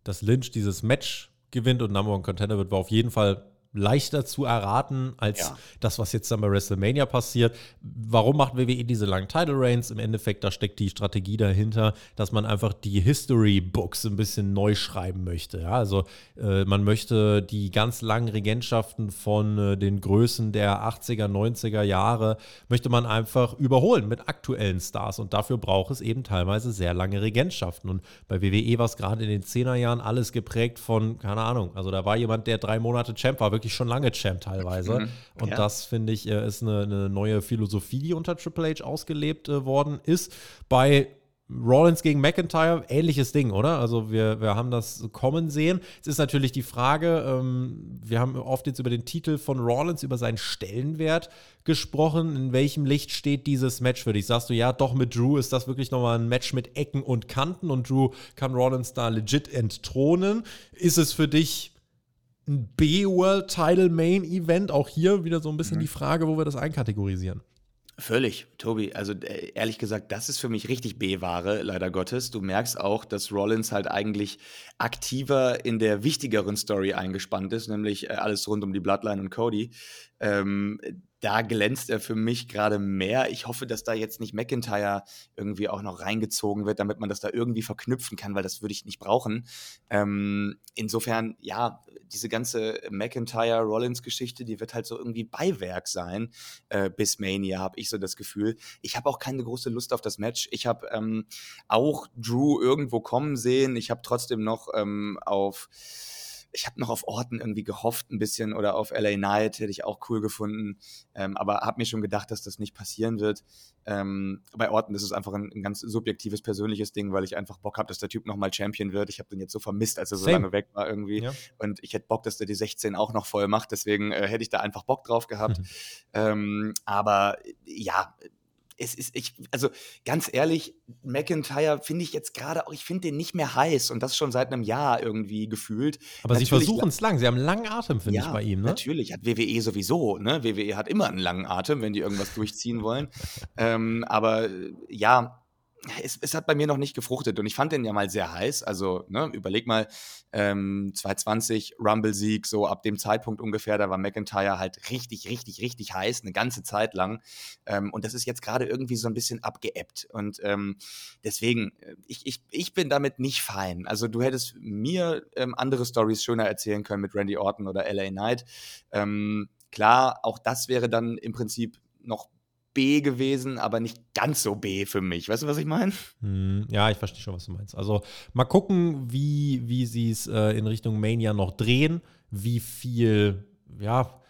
Dass Lynch dieses Match gewinnt und Number One Contender wird, war auf jeden Fall leichter zu erraten als ja. das, was jetzt dann bei WrestleMania passiert. Warum macht WWE diese langen Title Reigns? Im Endeffekt, da steckt die Strategie dahinter, dass man einfach die History Books ein bisschen neu schreiben möchte. Ja, also äh, man möchte die ganz langen Regentschaften von äh, den Größen der 80er, 90er Jahre, möchte man einfach überholen mit aktuellen Stars. Und dafür braucht es eben teilweise sehr lange Regentschaften. Und bei WWE war es gerade in den 10er Jahren alles geprägt von, keine Ahnung, also da war jemand, der drei Monate Champ war, wirklich schon lange Champ teilweise. Mhm. Und ja. das, finde ich, äh, ist eine, eine, neue Philosophie, die unter Triple H ausgelebt äh, worden ist. Bei Rollins gegen McIntyre, ähnliches Ding, oder? Also wir, wir haben das kommen sehen. Es ist natürlich die Frage, ähm, wir haben oft jetzt über den Titel von Rollins, über seinen Stellenwert gesprochen. In welchem Licht steht dieses Match für dich? Sagst du, ja, doch mit Drew ist das wirklich nochmal ein Match mit Ecken und Kanten und Drew kann Rollins da legit entthronen. Ist es für dich ein B-World Title Main Event. Auch hier wieder so ein bisschen mhm. die Frage, wo wir das einkategorisieren. Völlig, Tobi. Also äh, ehrlich gesagt, das ist für mich richtig B-Ware, leider Gottes. Du merkst auch, dass Rollins halt eigentlich aktiver in der wichtigeren Story eingespannt ist, nämlich äh, alles rund um die Bloodline und Cody. Ähm, da glänzt er für mich gerade mehr. Ich hoffe, dass da jetzt nicht McIntyre irgendwie auch noch reingezogen wird, damit man das da irgendwie verknüpfen kann, weil das würde ich nicht brauchen. Ähm, insofern, ja, diese ganze McIntyre-Rollins-Geschichte, die wird halt so irgendwie Beiwerk sein äh, bis Mania, habe ich so das Gefühl. Ich habe auch keine große Lust auf das Match. Ich habe ähm, auch Drew irgendwo kommen sehen. Ich habe trotzdem noch ähm, auf ich habe noch auf Orten irgendwie gehofft ein bisschen oder auf LA Knight hätte ich auch cool gefunden, ähm, aber habe mir schon gedacht, dass das nicht passieren wird. Ähm, bei Orten ist es einfach ein, ein, ganz subjektives, persönliches Ding, weil ich einfach Bock habe, dass der Typ nochmal Champion wird. Ich habe den jetzt so vermisst, als er so Same. lange weg war irgendwie. Ja. Und ich hätte Bock, dass der die 16 auch noch voll macht. Deswegen äh, hätte ich da einfach Bock drauf gehabt. Mhm. Ähm, aber ja, es ist, ich, also ganz ehrlich, McIntyre finde ich jetzt gerade auch, ich finde den nicht mehr heiß und das schon seit einem Jahr irgendwie gefühlt. Aber natürlich, sie versuchen es lang, sie haben einen langen Atem, finde ja, ich, bei ihm. Ne? Natürlich, hat WWE sowieso, ne? WWE hat immer einen langen Atem, wenn die irgendwas durchziehen wollen. ähm, aber ja, es, es, hat bei mir noch nicht gefruchtet und ich fand den ja mal sehr heiß. Also, ne, überleg mal, ähm, 2020 Rumble-Sieg, so ab dem Zeitpunkt ungefähr, da war McIntyre halt richtig, richtig, richtig heiß, eine ganze Zeit lang. Ähm, und das ist jetzt gerade irgendwie so ein bisschen abgeebbt. Und ähm, deswegen, ich, ich, ich bin damit nicht fein. Also, du hättest mir ähm, andere Stories schöner erzählen können mit Randy Orton oder LA Knight. Ähm, klar, auch das wäre dann im Prinzip noch B gewesen, aber nicht ganz so B für mich. Weißt du, was ich meine? Hm, ja, ich verstehe schon, was du meinst. Also mal gucken, wie, wie sie es äh, in Richtung Mania noch drehen, wie viel, ja,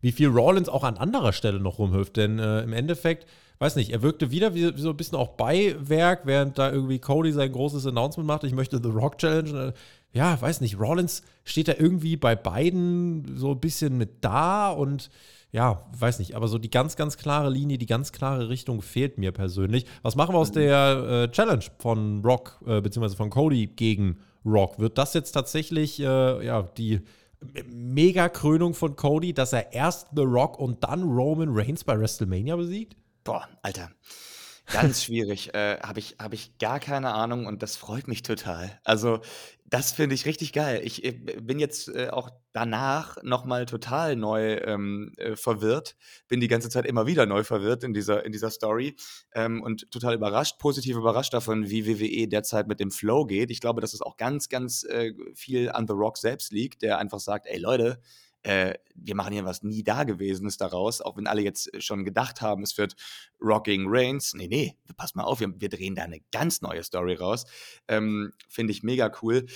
wie viel Rollins auch an anderer Stelle noch rumhüpft. Denn äh, im Endeffekt, weiß nicht, er wirkte wieder wie, wie, so ein bisschen auch Beiwerk, während da irgendwie Cody sein großes Announcement macht, ich möchte The Rock Challenge. Äh, ja, weiß nicht, Rollins steht da irgendwie bei beiden so ein bisschen mit da und ja, weiß nicht, aber so die ganz, ganz klare Linie, die ganz klare Richtung fehlt mir persönlich. Was machen wir aus der äh, Challenge von Rock, äh, beziehungsweise von Cody gegen Rock? Wird das jetzt tatsächlich äh, ja, die Mega-Krönung von Cody, dass er erst The Rock und dann Roman Reigns bei WrestleMania besiegt? Boah, Alter. Ganz schwierig. äh, Habe ich, hab ich gar keine Ahnung und das freut mich total. Also, das finde ich richtig geil. Ich äh, bin jetzt äh, auch danach nochmal total neu ähm, äh, verwirrt. Bin die ganze Zeit immer wieder neu verwirrt in dieser, in dieser Story ähm, und total überrascht, positiv überrascht davon, wie WWE derzeit mit dem Flow geht. Ich glaube, dass es auch ganz, ganz äh, viel an The Rock selbst liegt, der einfach sagt: Ey Leute, äh, wir machen hier was nie Dagewesenes daraus, auch wenn alle jetzt schon gedacht haben, es wird Rocking Reigns. Nee, nee, pass mal auf, wir, wir drehen da eine ganz neue Story raus. Ähm, Finde ich mega cool.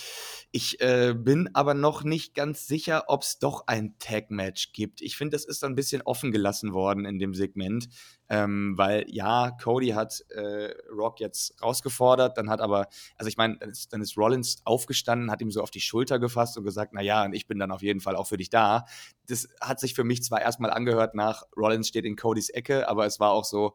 Ich äh, bin aber noch nicht ganz sicher, ob es doch ein Tag-Match gibt. Ich finde, das ist ein bisschen offen gelassen worden in dem Segment. Ähm, weil ja, Cody hat äh, Rock jetzt rausgefordert, dann hat aber, also ich meine, dann ist, dann ist Rollins aufgestanden, hat ihm so auf die Schulter gefasst und gesagt, naja, und ich bin dann auf jeden Fall auch für dich da. Das hat sich für mich zwar erstmal angehört nach Rollins steht in Codys Ecke, aber es war auch so,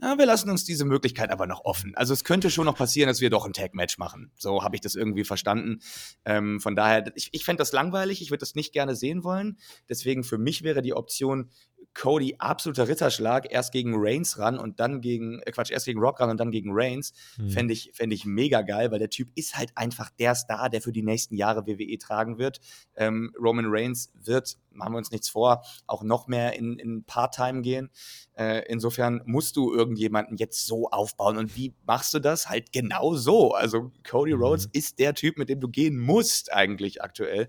ja, wir lassen uns diese Möglichkeit aber noch offen. Also es könnte schon noch passieren, dass wir doch ein Tag-Match machen. So habe ich das irgendwie verstanden. Ähm, von daher, ich, ich fände das langweilig, ich würde das nicht gerne sehen wollen. Deswegen für mich wäre die Option, Cody absoluter Ritterschlag, erst gegen Reigns ran und dann gegen, äh Quatsch, erst gegen Rock ran und dann gegen Reigns, mhm. fände ich, fänd ich mega geil, weil der Typ ist halt einfach der Star, der für die nächsten Jahre WWE tragen wird. Ähm, Roman Reigns wird, machen wir uns nichts vor, auch noch mehr in, in Part-Time gehen. Äh, insofern musst du irgendjemanden jetzt so aufbauen. Und wie machst du das? Halt genau so. Also Cody mhm. Rhodes ist der Typ, mit dem du gehen musst eigentlich aktuell.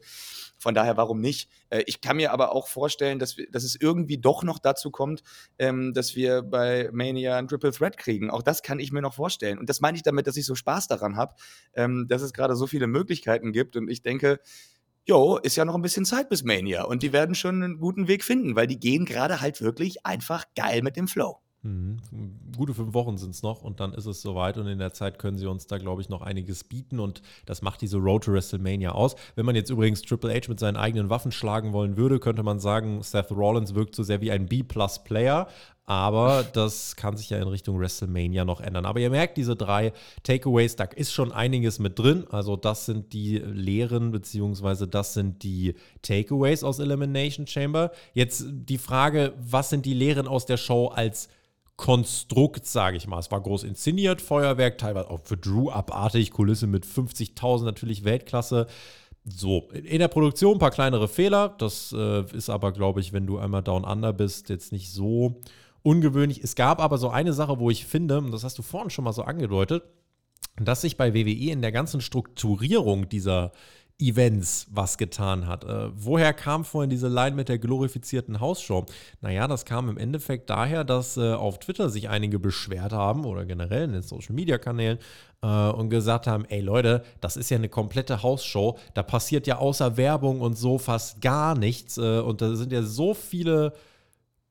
Von daher, warum nicht? Äh, ich kann mir aber auch vorstellen, dass, wir, dass es irgendwie doch noch dazu kommt, ähm, dass wir bei Mania ein Triple Threat kriegen. Auch das kann ich mir noch vorstellen. Und das meine ich damit, dass ich so Spaß daran habe, ähm, dass es gerade so viele Möglichkeiten gibt. Und ich denke, jo, ist ja noch ein bisschen Zeit bis Mania. Und die werden schon einen guten Weg finden, weil die gehen gerade halt wirklich einfach geil mit dem Flow. Mhm. Gute fünf Wochen sind es noch und dann ist es soweit und in der Zeit können sie uns da, glaube ich, noch einiges bieten und das macht diese Road to WrestleMania aus. Wenn man jetzt übrigens Triple H mit seinen eigenen Waffen schlagen wollen würde, könnte man sagen, Seth Rollins wirkt so sehr wie ein B-Plus-Player, aber das kann sich ja in Richtung WrestleMania noch ändern. Aber ihr merkt, diese drei Takeaways, da ist schon einiges mit drin. Also das sind die Lehren, beziehungsweise das sind die Takeaways aus Elimination Chamber. Jetzt die Frage, was sind die Lehren aus der Show als Konstrukt, sage ich mal. Es war groß inszeniert, Feuerwerk, teilweise auch für Drew abartig, Kulisse mit 50.000 natürlich Weltklasse. So, in der Produktion ein paar kleinere Fehler. Das äh, ist aber, glaube ich, wenn du einmal down under bist, jetzt nicht so ungewöhnlich. Es gab aber so eine Sache, wo ich finde, und das hast du vorhin schon mal so angedeutet, dass sich bei WWE in der ganzen Strukturierung dieser Events was getan hat. Äh, woher kam vorhin diese Line mit der glorifizierten Hausshow? Naja, das kam im Endeffekt daher, dass äh, auf Twitter sich einige beschwert haben oder generell in den Social Media Kanälen äh, und gesagt haben: Ey Leute, das ist ja eine komplette Hausshow. Da passiert ja außer Werbung und so fast gar nichts. Äh, und da sind ja so viele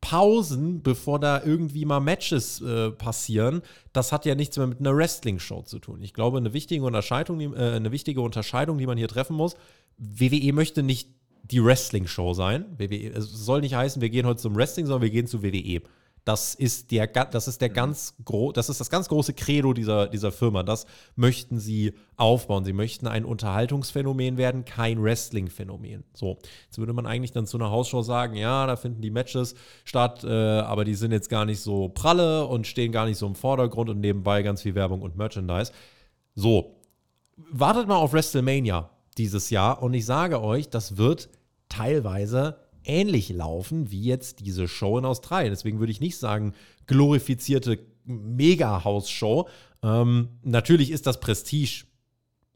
Pausen, bevor da irgendwie mal Matches äh, passieren, das hat ja nichts mehr mit einer Wrestling-Show zu tun. Ich glaube, eine wichtige Unterscheidung, äh, eine wichtige Unterscheidung, die man hier treffen muss, WWE möchte nicht die Wrestling-Show sein. WWE, es soll nicht heißen, wir gehen heute zum Wrestling, sondern wir gehen zu WWE. Das ist der, das ist der mhm. ganz gro das ist das ganz große Credo dieser, dieser Firma. Das möchten sie aufbauen. Sie möchten ein Unterhaltungsphänomen werden, kein Wrestling-Phänomen. So, jetzt würde man eigentlich dann zu einer Hausshow sagen, ja, da finden die Matches statt, äh, aber die sind jetzt gar nicht so pralle und stehen gar nicht so im Vordergrund und nebenbei ganz viel Werbung und Merchandise. So, wartet mal auf WrestleMania dieses Jahr und ich sage euch, das wird teilweise ähnlich laufen wie jetzt diese Show in Australien. Deswegen würde ich nicht sagen, glorifizierte Mega-House-Show. Ähm, natürlich ist das Prestige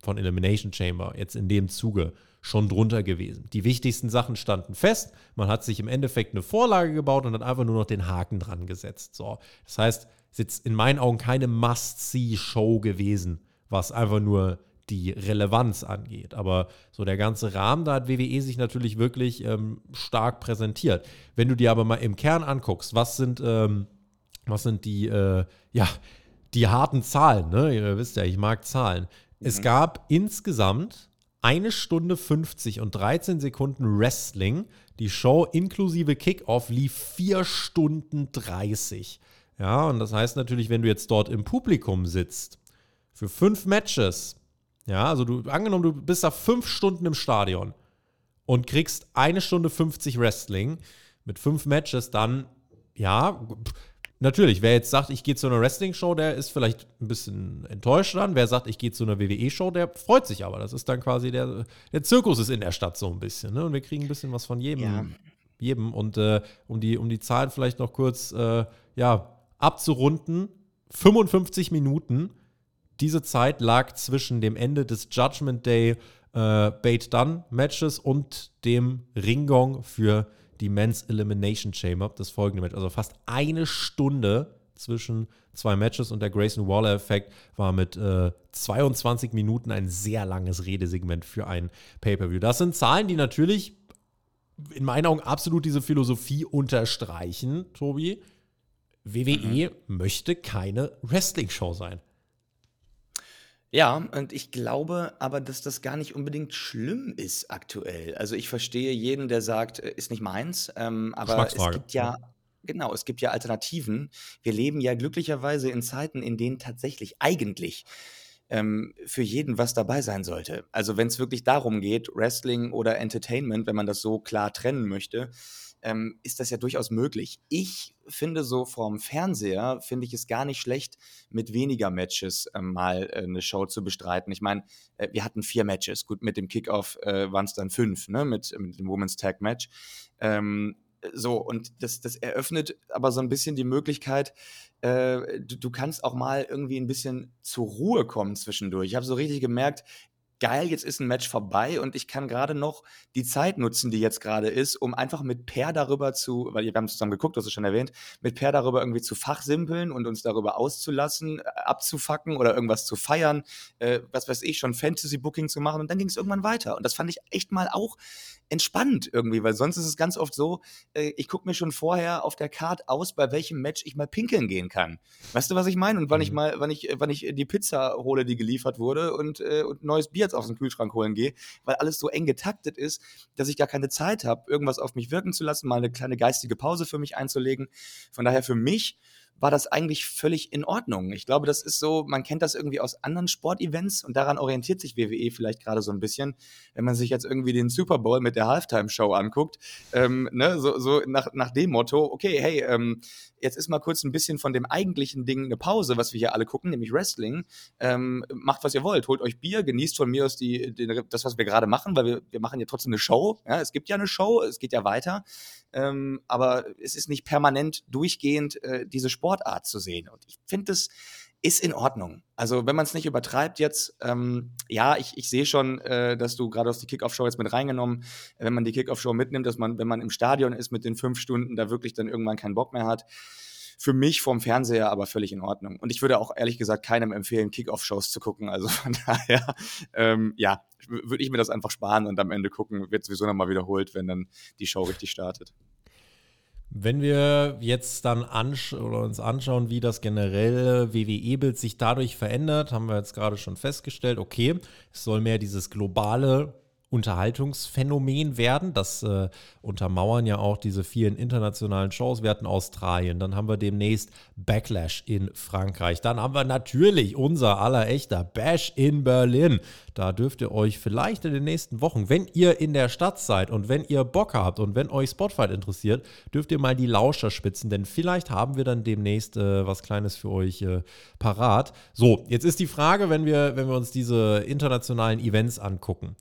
von Elimination Chamber jetzt in dem Zuge schon drunter gewesen. Die wichtigsten Sachen standen fest. Man hat sich im Endeffekt eine Vorlage gebaut und hat einfach nur noch den Haken dran gesetzt. So, das heißt, es ist jetzt in meinen Augen keine Must-See-Show gewesen, was einfach nur die Relevanz angeht. Aber so der ganze Rahmen, da hat WWE sich natürlich wirklich ähm, stark präsentiert. Wenn du dir aber mal im Kern anguckst, was sind, ähm, was sind die, äh, ja, die harten Zahlen, ne? Ihr wisst ja, ich mag Zahlen. Mhm. Es gab insgesamt eine Stunde 50 und 13 Sekunden Wrestling. Die Show inklusive Kickoff lief 4 Stunden 30. Ja, und das heißt natürlich, wenn du jetzt dort im Publikum sitzt, für fünf Matches ja, also du, angenommen, du bist da fünf Stunden im Stadion und kriegst eine Stunde 50 Wrestling mit fünf Matches, dann, ja, natürlich, wer jetzt sagt, ich gehe zu einer Wrestling-Show, der ist vielleicht ein bisschen enttäuscht dann. Wer sagt, ich gehe zu einer WWE-Show, der freut sich aber. Das ist dann quasi der, der Zirkus ist in der Stadt so ein bisschen, ne? Und wir kriegen ein bisschen was von jedem. Ja. jedem. Und äh, um, die, um die Zahlen vielleicht noch kurz, äh, ja, abzurunden, 55 Minuten diese Zeit lag zwischen dem Ende des Judgment Day äh, Bait Done Matches und dem Ringgong für die Men's Elimination Chamber, das folgende Match. Also fast eine Stunde zwischen zwei Matches und der Grayson Waller-Effekt war mit äh, 22 Minuten ein sehr langes Redesegment für ein Pay-Per-View. Das sind Zahlen, die natürlich in meinen Augen absolut diese Philosophie unterstreichen, Tobi. WWE mhm. möchte keine Wrestling-Show sein. Ja, und ich glaube aber, dass das gar nicht unbedingt schlimm ist aktuell. Also ich verstehe jeden, der sagt, äh, ist nicht meins, ähm, aber es gibt ja, genau, es gibt ja Alternativen. Wir leben ja glücklicherweise in Zeiten, in denen tatsächlich eigentlich ähm, für jeden was dabei sein sollte. Also wenn es wirklich darum geht, Wrestling oder Entertainment, wenn man das so klar trennen möchte, ähm, ist das ja durchaus möglich. Ich finde so vorm Fernseher, finde ich es gar nicht schlecht, mit weniger Matches äh, mal äh, eine Show zu bestreiten. Ich meine, äh, wir hatten vier Matches. Gut, mit dem Kickoff äh, waren es dann fünf, ne, mit, mit dem Women's Tag Match. Ähm, so, und das, das eröffnet aber so ein bisschen die Möglichkeit, äh, du, du, kannst auch mal irgendwie ein bisschen zur Ruhe kommen zwischendurch. Ich habe so richtig gemerkt, geil, jetzt ist ein Match vorbei und ich kann gerade noch die Zeit nutzen, die jetzt gerade ist, um einfach mit Per darüber zu, weil wir haben zusammen geguckt, das ist schon erwähnt, mit Per darüber irgendwie zu fachsimpeln und uns darüber auszulassen, äh, abzufacken oder irgendwas zu feiern, äh, was weiß ich, schon Fantasy-Booking zu machen und dann ging es irgendwann weiter. Und das fand ich echt mal auch entspannt irgendwie, weil sonst ist es ganz oft so, äh, ich gucke mir schon vorher auf der Karte aus, bei welchem Match ich mal pinkeln gehen kann. Weißt du, was ich meine? Und wann mhm. ich mal, wann ich, wann ich die Pizza hole, die geliefert wurde und, äh, und neues Bier jetzt aus dem Kühlschrank holen gehe, weil alles so eng getaktet ist, dass ich gar keine Zeit habe, irgendwas auf mich wirken zu lassen, mal eine kleine geistige Pause für mich einzulegen. Von daher für mich war das eigentlich völlig in Ordnung. Ich glaube, das ist so, man kennt das irgendwie aus anderen Sportevents und daran orientiert sich WWE vielleicht gerade so ein bisschen, wenn man sich jetzt irgendwie den Super Bowl mit der Halftime-Show anguckt, ähm, ne, so, so nach, nach dem Motto, okay, hey, ähm, jetzt ist mal kurz ein bisschen von dem eigentlichen Ding eine Pause, was wir hier alle gucken, nämlich Wrestling. Ähm, macht, was ihr wollt, holt euch Bier, genießt von mir aus die, die das, was wir gerade machen, weil wir, wir machen ja trotzdem eine Show. Ja, es gibt ja eine Show, es geht ja weiter. Ähm, aber es ist nicht permanent durchgehend äh, diese Sportart zu sehen. Und ich finde, das ist in Ordnung. Also wenn man es nicht übertreibt jetzt, ähm, ja, ich, ich sehe schon, äh, dass du gerade aus die Kickoff-Show jetzt mit reingenommen, wenn man die Kickoff-Show mitnimmt, dass man, wenn man im Stadion ist mit den fünf Stunden, da wirklich dann irgendwann keinen Bock mehr hat. Für mich vom Fernseher aber völlig in Ordnung. Und ich würde auch ehrlich gesagt keinem empfehlen, Kickoff-Shows zu gucken. Also von daher, ähm, ja, würde ich mir das einfach sparen und am Ende gucken, wird sowieso nochmal wiederholt, wenn dann die Show richtig startet. Wenn wir jetzt dann ansch uns anschauen, wie das generelle WWE-Bild sich dadurch verändert, haben wir jetzt gerade schon festgestellt, okay, es soll mehr dieses globale Unterhaltungsphänomen werden. Das äh, untermauern ja auch diese vielen internationalen Shows. Wir hatten Australien, dann haben wir demnächst Backlash in Frankreich. Dann haben wir natürlich unser aller echter Bash in Berlin. Da dürft ihr euch vielleicht in den nächsten Wochen, wenn ihr in der Stadt seid und wenn ihr Bock habt und wenn euch Spotfight interessiert, dürft ihr mal die Lauscher spitzen, denn vielleicht haben wir dann demnächst äh, was Kleines für euch äh, parat. So, jetzt ist die Frage, wenn wir, wenn wir uns diese internationalen Events angucken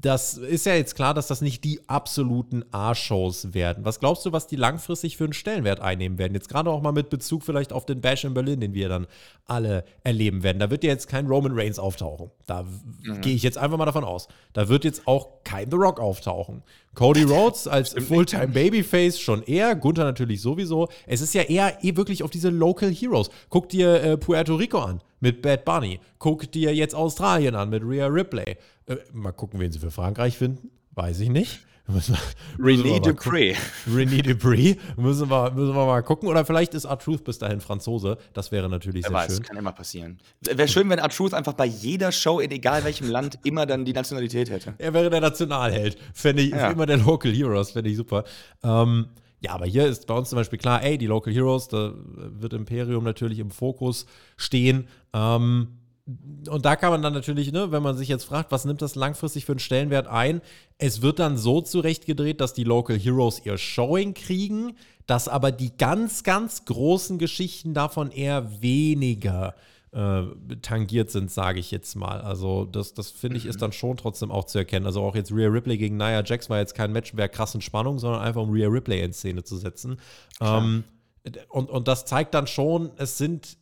das ist ja jetzt klar, dass das nicht die absoluten A-Shows werden. Was glaubst du, was die langfristig für einen Stellenwert einnehmen werden? Jetzt gerade auch mal mit Bezug vielleicht auf den Bash in Berlin, den wir dann alle erleben werden. Da wird ja jetzt kein Roman Reigns auftauchen. Da mhm. gehe ich jetzt einfach mal davon aus. Da wird jetzt auch kein The Rock auftauchen. Cody Rhodes als Fulltime Babyface schon eher, Gunther natürlich sowieso. Es ist ja eher eh wirklich auf diese Local Heroes. Guck dir äh, Puerto Rico an mit Bad Bunny. Guck dir jetzt Australien an mit Rhea Ripley. Äh, mal gucken, wen sie für Frankreich finden. Weiß ich nicht. René Dupree. René Dupree. Müssen wir, müssen wir mal gucken. Oder vielleicht ist R-Truth bis dahin Franzose. Das wäre natürlich Wer sehr weiß, schön. kann immer passieren. Wäre schön, wenn R-Truth einfach bei jeder Show, in egal welchem Land, immer dann die Nationalität hätte. Er wäre der Nationalheld. Fände ich, ja. immer der Local Heroes. Fände ich super. Ähm, ja, aber hier ist bei uns zum Beispiel klar, ey, die Local Heroes, da wird Imperium natürlich im Fokus stehen. Ähm, und da kann man dann natürlich, ne, wenn man sich jetzt fragt, was nimmt das langfristig für einen Stellenwert ein, es wird dann so zurechtgedreht, dass die Local Heroes ihr Showing kriegen, dass aber die ganz, ganz großen Geschichten davon eher weniger äh, tangiert sind, sage ich jetzt mal. Also das, das finde ich, ist mhm. dann schon trotzdem auch zu erkennen. Also auch jetzt Rhea Ripley gegen Nia Jax war jetzt kein Match der krassen Spannung, sondern einfach um Rhea Ripley in Szene zu setzen. Ähm, und, und das zeigt dann schon, es sind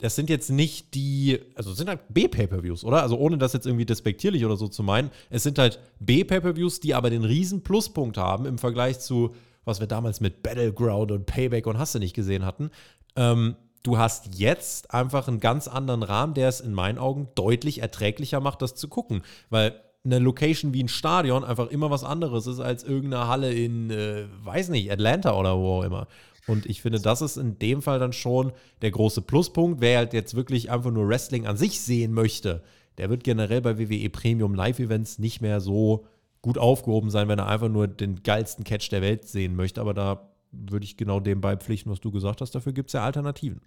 das sind jetzt nicht die, also sind halt B-Pay-Per-Views, oder? Also ohne das jetzt irgendwie despektierlich oder so zu meinen. Es sind halt B-Pay-Per-Views, die aber den riesen Pluspunkt haben im Vergleich zu, was wir damals mit Battleground und Payback und hast nicht gesehen hatten. Ähm, du hast jetzt einfach einen ganz anderen Rahmen, der es in meinen Augen deutlich erträglicher macht, das zu gucken. Weil eine Location wie ein Stadion einfach immer was anderes ist als irgendeine Halle in, äh, weiß nicht, Atlanta oder wo auch immer. Und ich finde, das ist in dem Fall dann schon der große Pluspunkt. Wer halt jetzt wirklich einfach nur Wrestling an sich sehen möchte, der wird generell bei WWE Premium Live-Events nicht mehr so gut aufgehoben sein, wenn er einfach nur den geilsten Catch der Welt sehen möchte. Aber da würde ich genau dem beipflichten, was du gesagt hast. Dafür gibt es ja Alternativen.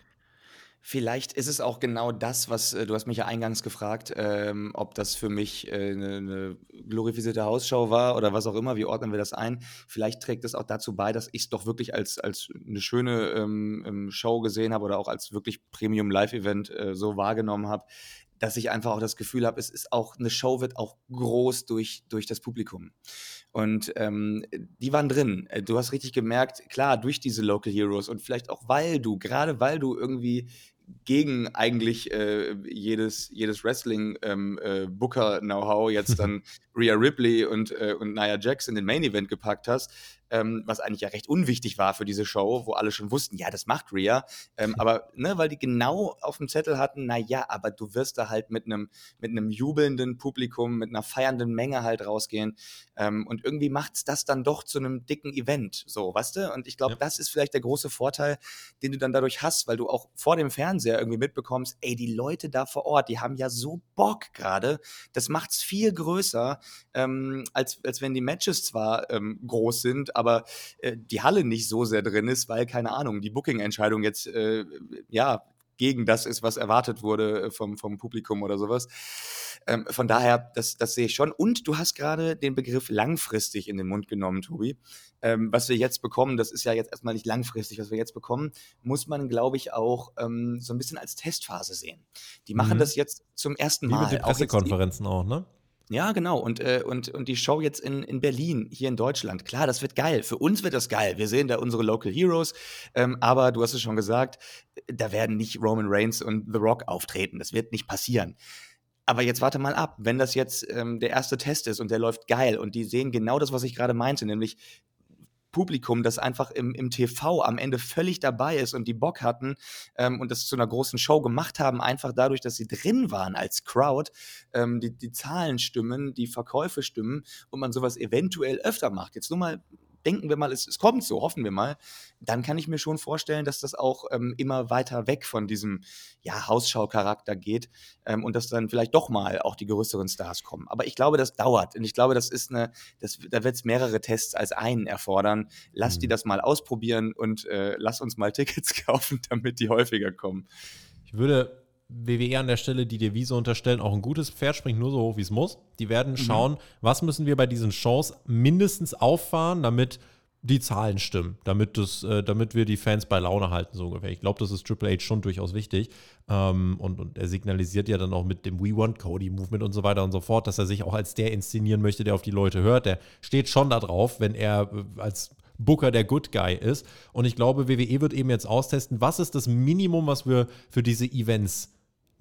Vielleicht ist es auch genau das, was äh, du hast mich ja eingangs gefragt, ähm, ob das für mich äh, eine, eine glorifizierte Hausshow war oder was auch immer. Wie ordnen wir das ein? Vielleicht trägt es auch dazu bei, dass ich es doch wirklich als, als eine schöne ähm, ähm, Show gesehen habe oder auch als wirklich Premium Live-Event äh, so wahrgenommen habe, dass ich einfach auch das Gefühl habe, es ist auch eine Show wird auch groß durch, durch das Publikum. Und ähm, die waren drin. Äh, du hast richtig gemerkt, klar, durch diese Local Heroes und vielleicht auch, weil du, gerade weil du irgendwie gegen eigentlich äh, jedes, jedes Wrestling-Booker-Know-how ähm, äh, jetzt dann Rhea Ripley und, äh, und Nia Jax in den Main Event gepackt hast, ähm, was eigentlich ja recht unwichtig war für diese Show, wo alle schon wussten, ja, das macht Rhea. Ähm, aber, ne, weil die genau auf dem Zettel hatten, na ja, aber du wirst da halt mit einem mit einem jubelnden Publikum, mit einer feiernden Menge halt rausgehen. Ähm, und irgendwie macht's das dann doch zu einem dicken Event, so, weißt du? Und ich glaube, ja. das ist vielleicht der große Vorteil, den du dann dadurch hast, weil du auch vor dem Fernseher irgendwie mitbekommst, ey, die Leute da vor Ort, die haben ja so Bock gerade. Das macht's viel größer, ähm, als, als wenn die Matches zwar ähm, groß sind, aber äh, die Halle nicht so sehr drin ist, weil, keine Ahnung, die Booking-Entscheidung jetzt, äh, ja, gegen das ist, was erwartet wurde äh, vom, vom Publikum oder sowas. Ähm, von daher, das, das sehe ich schon. Und du hast gerade den Begriff langfristig in den Mund genommen, Tobi. Ähm, was wir jetzt bekommen, das ist ja jetzt erstmal nicht langfristig, was wir jetzt bekommen, muss man, glaube ich, auch ähm, so ein bisschen als Testphase sehen. Die machen mhm. das jetzt zum ersten Mal. Wie mit den Pressekonferenzen auch, auch ne? Ja, genau. Und, äh, und, und die Show jetzt in, in Berlin, hier in Deutschland. Klar, das wird geil. Für uns wird das geil. Wir sehen da unsere Local Heroes. Ähm, aber du hast es schon gesagt, da werden nicht Roman Reigns und The Rock auftreten. Das wird nicht passieren. Aber jetzt warte mal ab, wenn das jetzt ähm, der erste Test ist und der läuft geil und die sehen genau das, was ich gerade meinte, nämlich Publikum, das einfach im, im TV am Ende völlig dabei ist und die Bock hatten ähm, und das zu einer großen Show gemacht haben, einfach dadurch, dass sie drin waren als Crowd, ähm, die, die Zahlen stimmen, die Verkäufe stimmen und man sowas eventuell öfter macht. Jetzt nur mal denken wir mal, es, es kommt so, hoffen wir mal, dann kann ich mir schon vorstellen, dass das auch ähm, immer weiter weg von diesem ja, Hausschau-Charakter geht ähm, und dass dann vielleicht doch mal auch die größeren Stars kommen. Aber ich glaube, das dauert und ich glaube, das ist eine, das, da wird es mehrere Tests als einen erfordern. Lass mhm. die das mal ausprobieren und äh, lass uns mal Tickets kaufen, damit die häufiger kommen. Ich würde WWE an der Stelle, die dir Wiese unterstellen, auch ein gutes Pferd springt nur so hoch, wie es muss. Die werden mhm. schauen, mhm. was müssen wir bei diesen Shows mindestens auffahren, damit die Zahlen stimmen, damit, das, äh, damit wir die Fans bei Laune halten, so ungefähr. Ich glaube, das ist Triple H schon durchaus wichtig. Ähm, und, und er signalisiert ja dann auch mit dem We Want Cody Movement und so weiter und so fort, dass er sich auch als der inszenieren möchte, der auf die Leute hört. Der steht schon da drauf, wenn er äh, als Booker der Good Guy ist. Und ich glaube, WWE wird eben jetzt austesten, was ist das Minimum, was wir für diese Events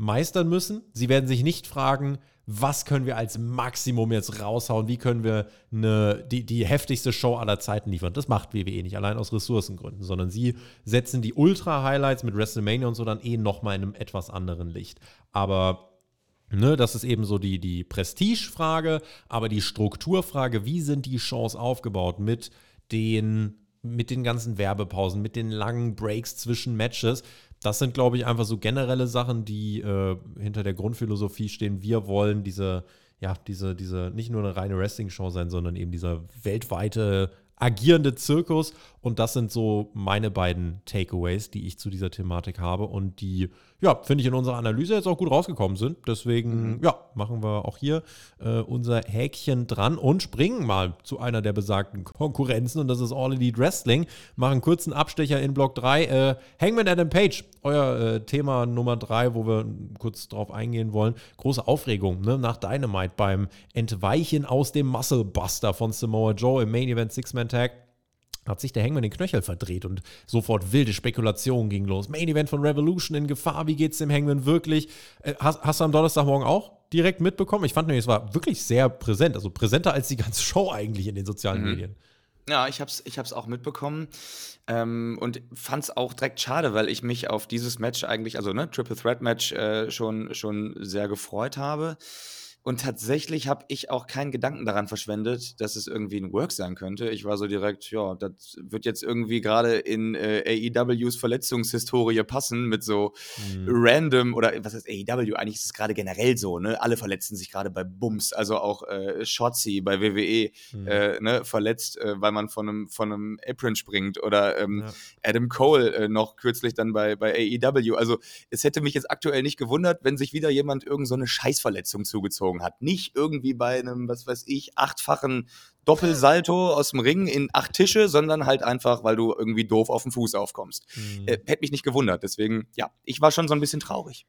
meistern müssen. Sie werden sich nicht fragen, was können wir als Maximum jetzt raushauen, wie können wir eine, die, die heftigste Show aller Zeiten liefern. Das macht WWE nicht, allein aus Ressourcengründen, sondern sie setzen die Ultra-Highlights mit WrestleMania und so dann eh nochmal in einem etwas anderen Licht. Aber Ne, das ist eben so die, die Prestigefrage, aber die Strukturfrage, wie sind die Shows aufgebaut mit den, mit den ganzen Werbepausen, mit den langen Breaks zwischen Matches, das sind, glaube ich, einfach so generelle Sachen, die äh, hinter der Grundphilosophie stehen. Wir wollen diese, ja, diese, diese, nicht nur eine reine Wrestling-Show sein, sondern eben dieser weltweite agierende Zirkus. Und das sind so meine beiden Takeaways, die ich zu dieser Thematik habe und die ja, finde ich, in unserer Analyse jetzt auch gut rausgekommen sind. Deswegen, mhm. ja, machen wir auch hier äh, unser Häkchen dran und springen mal zu einer der besagten Konkurrenzen und das ist All Elite Wrestling. Machen kurzen Abstecher in Block 3. Äh, Hangman Adam Page, euer äh, Thema Nummer 3, wo wir kurz drauf eingehen wollen. Große Aufregung ne? nach Dynamite beim Entweichen aus dem Muscle Buster von Samoa Joe im Main Event Six-Man Tag hat sich der Hangman den Knöchel verdreht und sofort wilde Spekulationen ging los. Main Event von Revolution in Gefahr, wie geht's dem Hangman wirklich? Äh, hast, hast, du am Donnerstagmorgen auch direkt mitbekommen? Ich fand nämlich, es war wirklich sehr präsent, also präsenter als die ganze Show eigentlich in den sozialen mhm. Medien. Ja, ich hab's, ich hab's auch mitbekommen ähm, und fand's auch direkt schade, weil ich mich auf dieses Match eigentlich, also ne, Triple Threat Match, äh, schon, schon sehr gefreut habe. Und tatsächlich habe ich auch keinen Gedanken daran verschwendet, dass es irgendwie ein Work sein könnte. Ich war so direkt, ja, das wird jetzt irgendwie gerade in äh, AEWs Verletzungshistorie passen mit so mhm. random oder was heißt AEW? Eigentlich ist es gerade generell so, ne? Alle verletzen sich gerade bei Bums, also auch äh, Shotzi bei WWE mhm. äh, ne? verletzt, äh, weil man von einem von einem Apron springt oder ähm, ja. Adam Cole äh, noch kürzlich dann bei bei AEW. Also es hätte mich jetzt aktuell nicht gewundert, wenn sich wieder jemand irgend so eine Scheißverletzung zugezogen gezogen hat. Nicht irgendwie bei einem, was weiß ich, achtfachen Doppelsalto aus dem Ring in acht Tische, sondern halt einfach, weil du irgendwie doof auf den Fuß aufkommst. Mhm. Äh, hätte mich nicht gewundert. Deswegen, ja, ich war schon so ein bisschen traurig.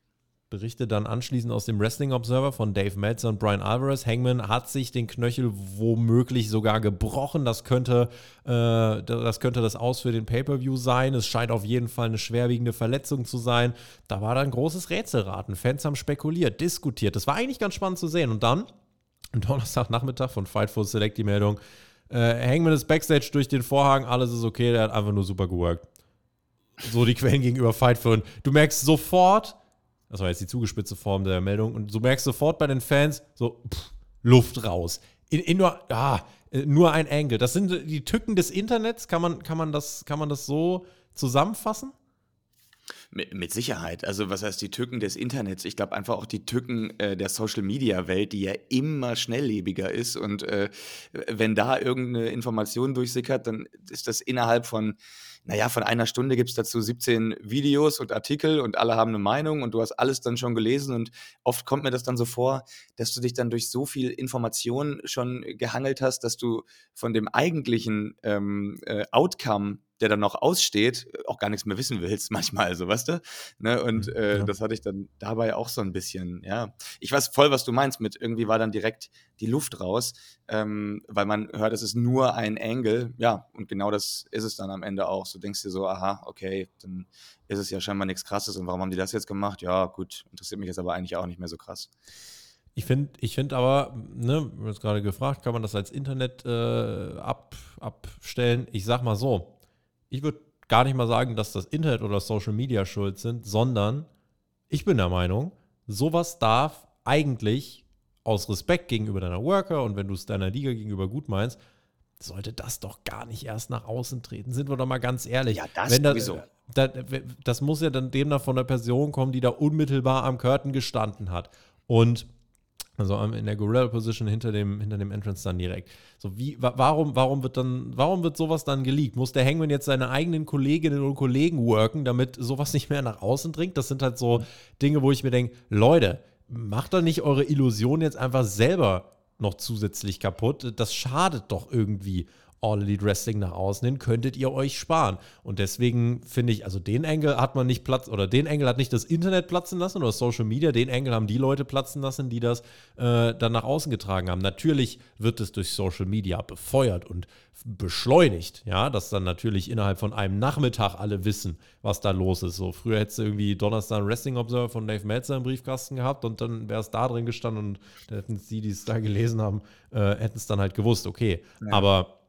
Berichte dann anschließend aus dem Wrestling Observer von Dave Meltzer und Brian Alvarez. Hangman hat sich den Knöchel womöglich sogar gebrochen. Das könnte, äh, das könnte das Aus für den Pay-Per-View sein. Es scheint auf jeden Fall eine schwerwiegende Verletzung zu sein. Da war dann großes Rätselraten. Fans haben spekuliert, diskutiert. Das war eigentlich ganz spannend zu sehen. Und dann, am Donnerstagnachmittag von Fightful Select die Meldung, äh, Hangman ist Backstage durch den Vorhang, alles ist okay, der hat einfach nur super geworkt. So die Quellen gegenüber Fightful. Du merkst sofort, das war jetzt die zugespitzte Form der Meldung. Und du merkst sofort bei den Fans so, pff, Luft raus. In, in nur, ah, nur ein Angle. Das sind die Tücken des Internets. Kann man, kann man, das, kann man das so zusammenfassen? Mit, Sicherheit. Also, was heißt die Tücken des Internets? Ich glaube einfach auch die Tücken äh, der Social-Media-Welt, die ja immer schnelllebiger ist. Und äh, wenn da irgendeine Information durchsickert, dann ist das innerhalb von naja, von einer Stunde gibt es dazu 17 Videos und Artikel und alle haben eine Meinung und du hast alles dann schon gelesen und oft kommt mir das dann so vor, dass du dich dann durch so viel Information schon gehangelt hast, dass du von dem eigentlichen ähm, äh, Outcome der dann noch aussteht, auch gar nichts mehr wissen willst, manchmal, also, weißt du? Ne? Und mhm, äh, ja. das hatte ich dann dabei auch so ein bisschen, ja. Ich weiß voll, was du meinst mit, irgendwie war dann direkt die Luft raus, ähm, weil man hört, es ist nur ein Angle, ja, und genau das ist es dann am Ende auch. So denkst du dir so, aha, okay, dann ist es ja scheinbar nichts Krasses und warum haben die das jetzt gemacht? Ja, gut, interessiert mich jetzt aber eigentlich auch nicht mehr so krass. Ich finde ich find aber, ne, du hast gerade gefragt, kann man das als Internet äh, ab, abstellen? Ich sag mal so, ich würde gar nicht mal sagen, dass das Internet oder Social Media schuld sind, sondern ich bin der Meinung, sowas darf eigentlich aus Respekt gegenüber deiner Worker und wenn du es deiner Liga gegenüber gut meinst, sollte das doch gar nicht erst nach außen treten. Sind wir doch mal ganz ehrlich. Ja, das wenn sowieso. Da, das muss ja dann demnach von der Person kommen, die da unmittelbar am Curtain gestanden hat. Und also in der Gorilla Position hinter dem, hinter dem Entrance dann direkt. So, wie, warum, warum wird dann, warum wird sowas dann geleakt? Muss der Hangman jetzt seine eigenen Kolleginnen und Kollegen worken, damit sowas nicht mehr nach außen dringt? Das sind halt so Dinge, wo ich mir denke, Leute, macht doch nicht eure Illusion jetzt einfach selber noch zusätzlich kaputt. Das schadet doch irgendwie. All Elite Wrestling nach außen hin, könntet ihr euch sparen. Und deswegen finde ich, also den Engel hat man nicht Platz, oder den Engel hat nicht das Internet platzen lassen oder Social Media, den Engel haben die Leute platzen lassen, die das äh, dann nach außen getragen haben. Natürlich wird es durch Social Media befeuert und beschleunigt, ja, dass dann natürlich innerhalb von einem Nachmittag alle wissen, was da los ist. So, früher hättest du irgendwie Donnerstag einen Wrestling Observer von Dave Meltzer im Briefkasten gehabt und dann wäre es da drin gestanden und dann hätten die, die es da gelesen haben, äh, hätten es dann halt gewusst, okay. Ja. Aber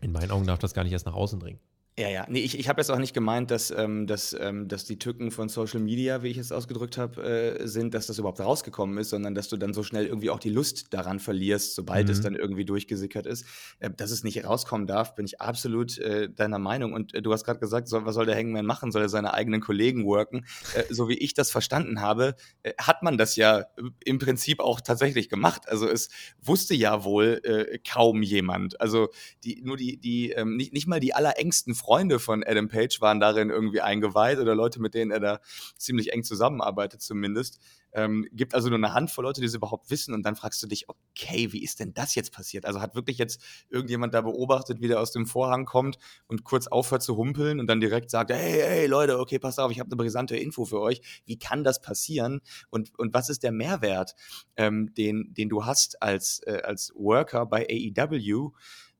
in meinen Augen darf das gar nicht erst nach außen dringen. Ja, ja. Nee, ich, ich habe jetzt auch nicht gemeint, dass, ähm, dass, ähm, dass die Tücken von Social Media, wie ich es ausgedrückt habe, äh, sind, dass das überhaupt rausgekommen ist, sondern dass du dann so schnell irgendwie auch die Lust daran verlierst, sobald mhm. es dann irgendwie durchgesickert ist. Äh, dass es nicht rauskommen darf, bin ich absolut äh, deiner Meinung. Und äh, du hast gerade gesagt, soll, was soll der Hangman machen? Soll er seine eigenen Kollegen worken? Äh, so wie ich das verstanden habe, äh, hat man das ja im Prinzip auch tatsächlich gemacht. Also es wusste ja wohl kaum jemand. Also die, nur die, die ähm, nicht, nicht mal die allerengsten Freunde Freunde von Adam Page waren darin irgendwie eingeweiht oder Leute, mit denen er da ziemlich eng zusammenarbeitet zumindest. Ähm, gibt also nur eine Handvoll Leute, die es überhaupt wissen und dann fragst du dich, okay, wie ist denn das jetzt passiert? Also hat wirklich jetzt irgendjemand da beobachtet, wie der aus dem Vorhang kommt und kurz aufhört zu humpeln und dann direkt sagt, hey, hey, Leute, okay, passt auf, ich habe eine brisante Info für euch. Wie kann das passieren? Und, und was ist der Mehrwert, ähm, den, den du hast als, äh, als Worker bei AEW?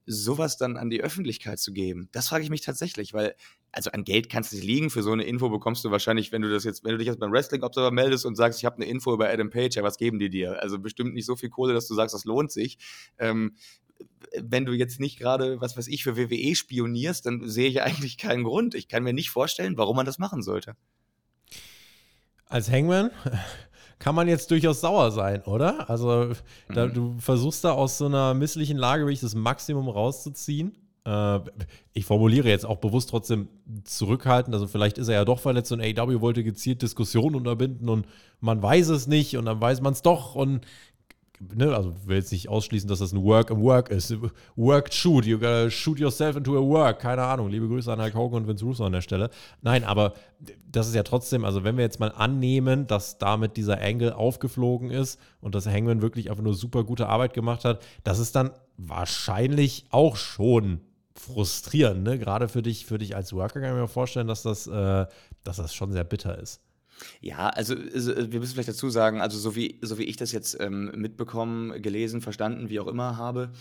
Sowas dann an die Öffentlichkeit zu geben? Das frage ich mich tatsächlich, weil also an Geld kannst du nicht liegen. Für so eine Info bekommst du wahrscheinlich, wenn du das jetzt, wenn du dich jetzt beim Wrestling Observer meldest und sagst, ich habe eine Info über Adam Page, ja, was geben die dir? Also bestimmt nicht so viel Kohle, dass du sagst, das lohnt sich. Ähm, wenn du jetzt nicht gerade, was weiß ich, für WWE spionierst, dann sehe ich eigentlich keinen Grund. Ich kann mir nicht vorstellen, warum man das machen sollte. Als Hangman kann man jetzt durchaus sauer sein, oder? Also, da, mhm. du versuchst da aus so einer misslichen Lage wirklich das Maximum rauszuziehen. Äh, ich formuliere jetzt auch bewusst trotzdem zurückhaltend. Also, vielleicht ist er ja doch verletzt und AW wollte gezielt Diskussionen unterbinden und man weiß es nicht und dann weiß man es doch und ne, also will jetzt nicht ausschließen, dass das ein Work im Work ist. Work shoot, you gotta shoot yourself into a work. Keine Ahnung. Liebe Grüße an Hulk Hogan und Vince Russo an der Stelle. Nein, aber das ist ja trotzdem, also wenn wir jetzt mal annehmen, dass damit dieser Angle aufgeflogen ist und dass Hangman wirklich einfach nur super gute Arbeit gemacht hat, das ist dann wahrscheinlich auch schon frustrierend, ne? Gerade für dich, für dich als Worker kann ich mir vorstellen, dass das, äh, dass das schon sehr bitter ist. Ja, also, also, wir müssen vielleicht dazu sagen, also so wie, so wie ich das jetzt ähm, mitbekommen, gelesen, verstanden, wie auch immer habe,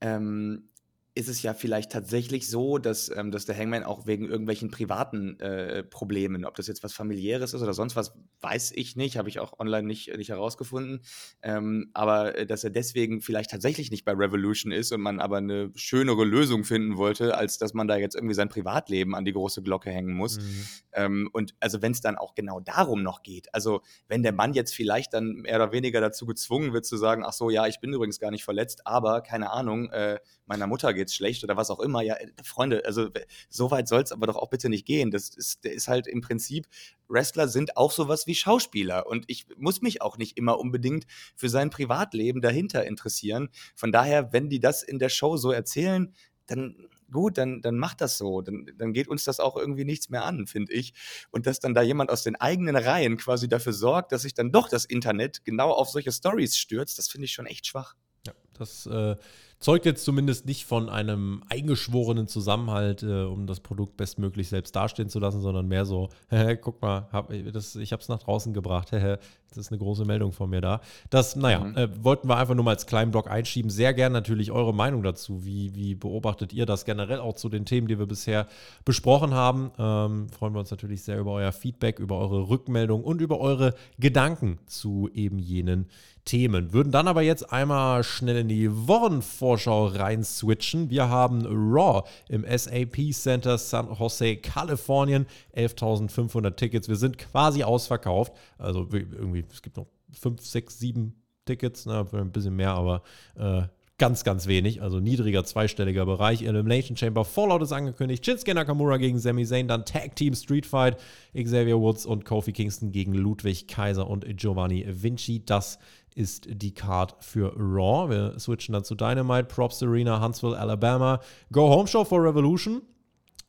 ähm, ist es ja vielleicht tatsächlich so, dass, ähm, dass der Hangman auch wegen irgendwelchen privaten äh, Problemen, ob das jetzt was familiäres ist oder sonst was, weiß ich nicht, habe ich auch online nicht, nicht herausgefunden. Ähm, aber äh, dass er deswegen vielleicht tatsächlich nicht bei Revolution ist und man aber eine schönere Lösung finden wollte, als dass man da jetzt irgendwie sein Privatleben an die große Glocke hängen muss. Mhm. Ähm, und also wenn es dann auch genau darum noch geht, also wenn der Mann jetzt vielleicht dann mehr oder weniger dazu gezwungen wird zu sagen, ach so, ja, ich bin übrigens gar nicht verletzt, aber keine Ahnung, äh, meiner Mutter geht's schlecht oder was auch immer. Ja, äh, Freunde, also so weit soll es aber doch auch bitte nicht gehen. Das ist, der ist halt im Prinzip, Wrestler sind auch sowas wie Schauspieler und ich muss mich auch nicht immer unbedingt für sein Privatleben dahinter interessieren. Von daher, wenn die das in der Show so erzählen, dann gut, dann, dann macht das so. Dann, dann geht uns das auch irgendwie nichts mehr an, finde ich. Und dass dann da jemand aus den eigenen Reihen quasi dafür sorgt, dass sich dann doch das Internet genau auf solche Stories stürzt, das finde ich schon echt schwach. Ja, das äh, zeugt jetzt zumindest nicht von einem eingeschworenen Zusammenhalt, äh, um das Produkt bestmöglich selbst dastehen zu lassen, sondern mehr so, guck mal, hab, das, ich habe es nach draußen gebracht, das ist eine große Meldung von mir da. Das, naja, mhm. äh, wollten wir einfach nur mal als kleinen Blog einschieben. Sehr gern natürlich eure Meinung dazu. Wie, wie beobachtet ihr das generell auch zu den Themen, die wir bisher besprochen haben? Ähm, freuen wir uns natürlich sehr über euer Feedback, über eure Rückmeldung und über eure Gedanken zu eben jenen Themen. Würden dann aber jetzt einmal schnell in die Wochenvorschau rein switchen. Wir haben Raw im SAP Center San Jose, Kalifornien. 11.500 Tickets. Wir sind quasi ausverkauft. Also irgendwie, es gibt noch 5, 6, 7 Tickets, ne, ein bisschen mehr, aber äh, ganz, ganz wenig. Also niedriger zweistelliger Bereich. Elimination Chamber Fallout ist angekündigt. Shinsuke Nakamura gegen Sami Zayn. Dann Tag Team Street Fight. Xavier Woods und Kofi Kingston gegen Ludwig Kaiser und Giovanni Vinci. Das ist die Card für Raw. Wir switchen dann zu Dynamite, Props Arena, Huntsville, Alabama. Go Home Show for Revolution.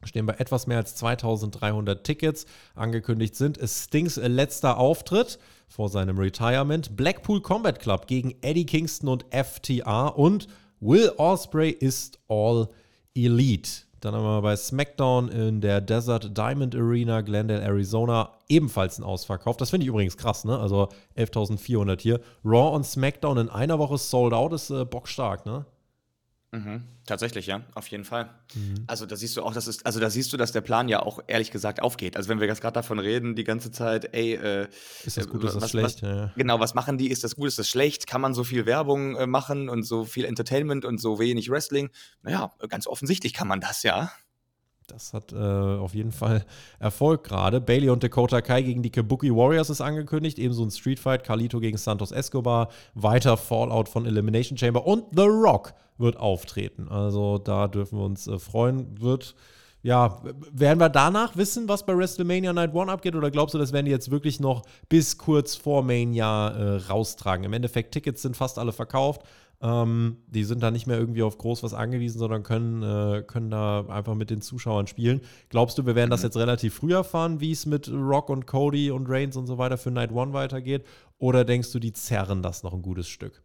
Stehen bei etwas mehr als 2300 Tickets. Angekündigt sind es Stings letzter Auftritt vor seinem Retirement. Blackpool Combat Club gegen Eddie Kingston und FTR. Und Will Osprey ist All Elite. Dann haben wir bei SmackDown in der Desert Diamond Arena, Glendale, Arizona, ebenfalls ein Ausverkauf. Das finde ich übrigens krass, ne? Also 11.400 hier. Raw und SmackDown in einer Woche sold out ist äh, bockstark, ne? Mhm. Tatsächlich, ja, auf jeden Fall. Mhm. Also da siehst du auch, dass es, also da siehst du, dass der Plan ja auch ehrlich gesagt aufgeht. Also wenn wir jetzt gerade davon reden, die ganze Zeit, ey, äh, ist das gut, ist das was, schlecht? Was, ja. Genau, was machen die? Ist das gut, ist das schlecht? Kann man so viel Werbung äh, machen und so viel Entertainment und so wenig Wrestling? Naja, ganz offensichtlich kann man das, ja. Das hat äh, auf jeden Fall Erfolg gerade. Bailey und Dakota Kai gegen die Kabuki Warriors ist angekündigt. Ebenso ein Street Fight. Carlito gegen Santos Escobar. Weiter Fallout von Elimination Chamber. Und The Rock wird auftreten. Also da dürfen wir uns äh, freuen. Wird, ja, werden wir danach wissen, was bei WrestleMania Night One abgeht? Oder glaubst du, das werden die jetzt wirklich noch bis kurz vor Mania äh, raustragen? Im Endeffekt, Tickets sind fast alle verkauft. Ähm, die sind da nicht mehr irgendwie auf groß was angewiesen, sondern können, äh, können da einfach mit den Zuschauern spielen. Glaubst du, wir werden das mhm. jetzt relativ früh erfahren, wie es mit Rock und Cody und Reigns und so weiter für Night One weitergeht? Oder denkst du, die zerren das noch ein gutes Stück?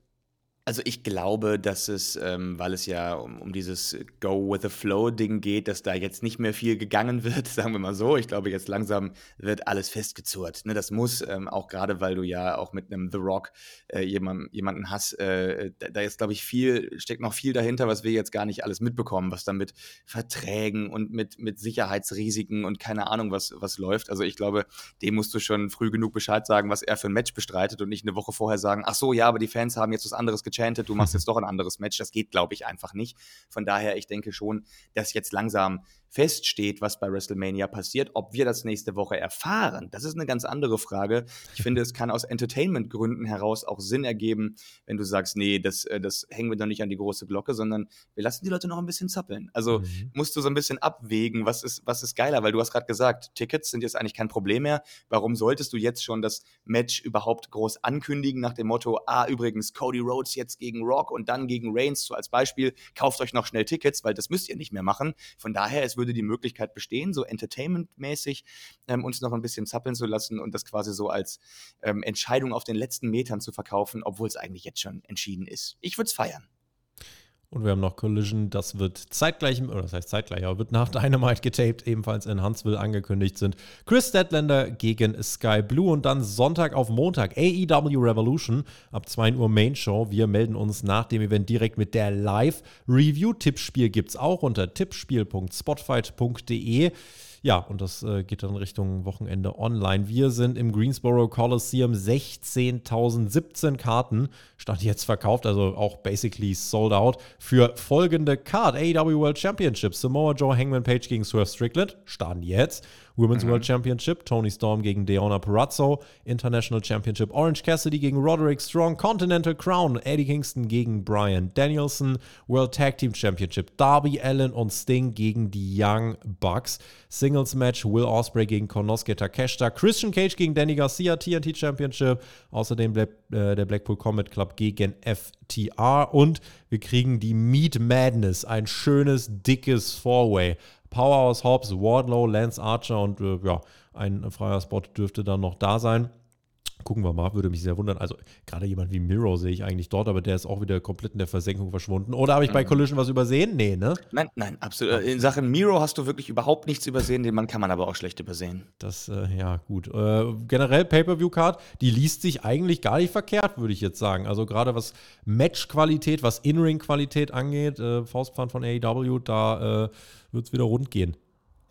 Also ich glaube, dass es, ähm, weil es ja um, um dieses Go with the Flow-Ding geht, dass da jetzt nicht mehr viel gegangen wird, sagen wir mal so. Ich glaube, jetzt langsam wird alles festgezurrt. Ne, das muss, ähm, auch gerade weil du ja auch mit einem The Rock äh, jemand, jemanden hast, äh, da, da ist, glaube ich, viel, steckt noch viel dahinter, was wir jetzt gar nicht alles mitbekommen, was da mit Verträgen und mit, mit Sicherheitsrisiken und keine Ahnung, was, was läuft. Also ich glaube, dem musst du schon früh genug Bescheid sagen, was er für ein Match bestreitet und nicht eine Woche vorher sagen, ach so, ja, aber die Fans haben jetzt was anderes gechantet, du machst jetzt doch ein anderes Match. Das geht, glaube ich, einfach nicht. Von daher, ich denke schon, dass jetzt langsam feststeht, was bei WrestleMania passiert. Ob wir das nächste Woche erfahren, das ist eine ganz andere Frage. Ich finde, es kann aus Entertainment-Gründen heraus auch Sinn ergeben, wenn du sagst, nee, das, äh, das hängen wir doch nicht an die große Glocke, sondern wir lassen die Leute noch ein bisschen zappeln. Also mhm. musst du so ein bisschen abwägen, was ist, was ist geiler, weil du hast gerade gesagt, Tickets sind jetzt eigentlich kein Problem mehr. Warum solltest du jetzt schon das Match überhaupt groß ankündigen nach dem Motto, ah, übrigens, Cody Rhodes jetzt gegen Rock und dann gegen Reigns, so als Beispiel, kauft euch noch schnell Tickets, weil das müsst ihr nicht mehr machen. Von daher, es würde die Möglichkeit bestehen, so entertainmentmäßig ähm, uns noch ein bisschen zappeln zu lassen und das quasi so als ähm, Entscheidung auf den letzten Metern zu verkaufen, obwohl es eigentlich jetzt schon entschieden ist. Ich würde es feiern. Und wir haben noch Collision, das wird zeitgleich, oder das heißt zeitgleich, aber wird nach Dynamite getaped, ebenfalls in Huntsville angekündigt sind. Chris Statlander gegen Sky Blue und dann Sonntag auf Montag AEW Revolution ab 2 Uhr Main Show. Wir melden uns nach dem Event direkt mit der Live-Review. Tippspiel gibt es auch unter tippspiel.spotfight.de. Ja, und das äh, geht dann Richtung Wochenende online. Wir sind im Greensboro Coliseum 16.017 Karten, stand jetzt verkauft, also auch basically sold out, für folgende Card. AEW World Championship, Samoa Joe Hangman Page gegen Swerve Strickland, stand jetzt. Women's mhm. World Championship, Tony Storm gegen Deonna Purrazzo, International Championship, Orange Cassidy gegen Roderick Strong, Continental Crown, Eddie Kingston gegen Brian Danielson, World Tag Team Championship, Darby Allen und Sting gegen die Young Bucks, Singles Match, Will Ospreay gegen Konosuke Takeshita, Christian Cage gegen Danny Garcia, TNT Championship, außerdem Black, äh, der Blackpool Combat Club gegen FTR und wir kriegen die Meat Madness, ein schönes, dickes Four-Way. Powerhouse Hobbs, Wardlow, Lance Archer und äh, ja, ein freier Spot dürfte dann noch da sein. Gucken wir mal, würde mich sehr wundern. Also gerade jemand wie Miro sehe ich eigentlich dort, aber der ist auch wieder komplett in der Versenkung verschwunden. Oder habe ich bei mhm. Collision was übersehen? Nee, ne? Nein, nein, absolut. In Sachen Miro hast du wirklich überhaupt nichts übersehen. Den Mann kann man aber auch schlecht übersehen. Das, äh, ja, gut. Äh, generell Pay-Per-View-Card, die liest sich eigentlich gar nicht verkehrt, würde ich jetzt sagen. Also gerade was Match-Qualität, was In-Ring-Qualität angeht, äh, Faustpfand von AEW, da äh, wird es wieder rund gehen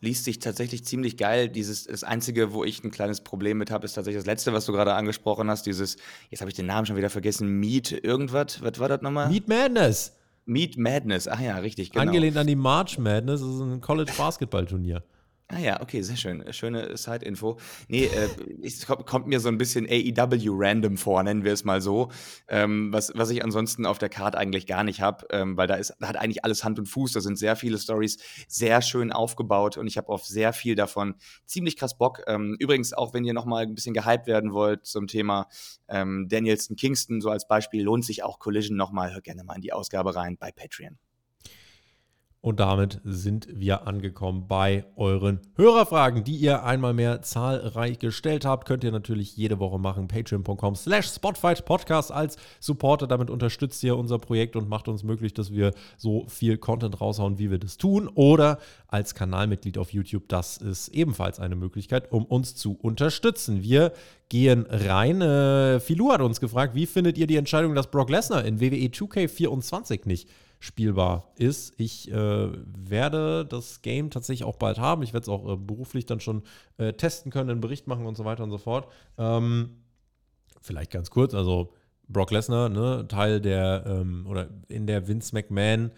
liest sich tatsächlich ziemlich geil. Dieses, das Einzige, wo ich ein kleines Problem mit habe, ist tatsächlich das Letzte, was du gerade angesprochen hast. Dieses, jetzt habe ich den Namen schon wieder vergessen, Meat irgendwas. Was war das nochmal? Meat Madness. Meat Madness, ach ja, richtig, genau. Angelehnt an die March Madness, das ist ein College-Basketball-Turnier. Ah ja, okay, sehr schön. Schöne Side-Info. Nee, äh, es kommt, mir so ein bisschen AEW-random vor, nennen wir es mal so. Ähm, was, was ich ansonsten auf der Card eigentlich gar nicht habe, ähm, weil da, ist, da hat eigentlich alles Hand und Fuß. Da sind sehr viele Stories sehr schön aufgebaut und ich habe auf sehr viel davon ziemlich krass Bock. Ähm, übrigens, auch wenn ihr nochmal ein bisschen gehypt werden wollt zum Thema ähm, Danielson Kingston, so als Beispiel, lohnt sich auch Collision nochmal. Hört gerne mal in die Ausgabe rein bei Patreon. Und damit sind wir angekommen bei euren Hörerfragen, die ihr einmal mehr zahlreich gestellt habt. Könnt ihr natürlich jede Woche machen. Patreon.com slash Spotfight Podcast als Supporter. Damit unterstützt ihr unser Projekt und macht uns möglich, dass wir so viel Content raushauen, wie wir das tun. Oder als Kanalmitglied auf YouTube. Das ist ebenfalls eine Möglichkeit, um uns zu unterstützen. Wir gehen rein. Äh, Filou hat uns gefragt, wie findet ihr die Entscheidung, dass Brock Lesnar in WWE 2K24 nicht spielbar ist. Ich äh, werde das Game tatsächlich auch bald haben. Ich werde es auch äh, beruflich dann schon äh, testen können, einen Bericht machen und so weiter und so fort. Ähm, vielleicht ganz kurz, also Brock Lesnar, ne, Teil der ähm, oder in der Vince McMahon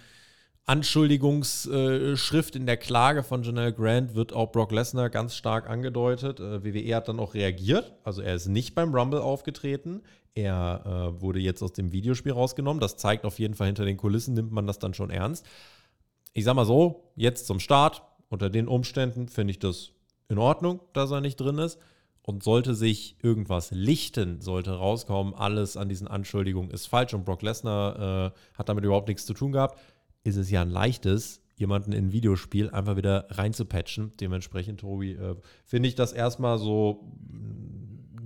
Anschuldigungsschrift in der Klage von Janelle Grant wird auch Brock Lesnar ganz stark angedeutet. Äh, WWE hat dann auch reagiert. Also er ist nicht beim Rumble aufgetreten. Er äh, wurde jetzt aus dem Videospiel rausgenommen. Das zeigt auf jeden Fall, hinter den Kulissen nimmt man das dann schon ernst. Ich sag mal so, jetzt zum Start, unter den Umständen finde ich das in Ordnung, dass er nicht drin ist. Und sollte sich irgendwas lichten, sollte rauskommen, alles an diesen Anschuldigungen ist falsch und Brock Lesnar äh, hat damit überhaupt nichts zu tun gehabt, ist es ja ein leichtes, jemanden in ein Videospiel einfach wieder reinzupatchen. Dementsprechend, Tobi, äh, finde ich das erstmal so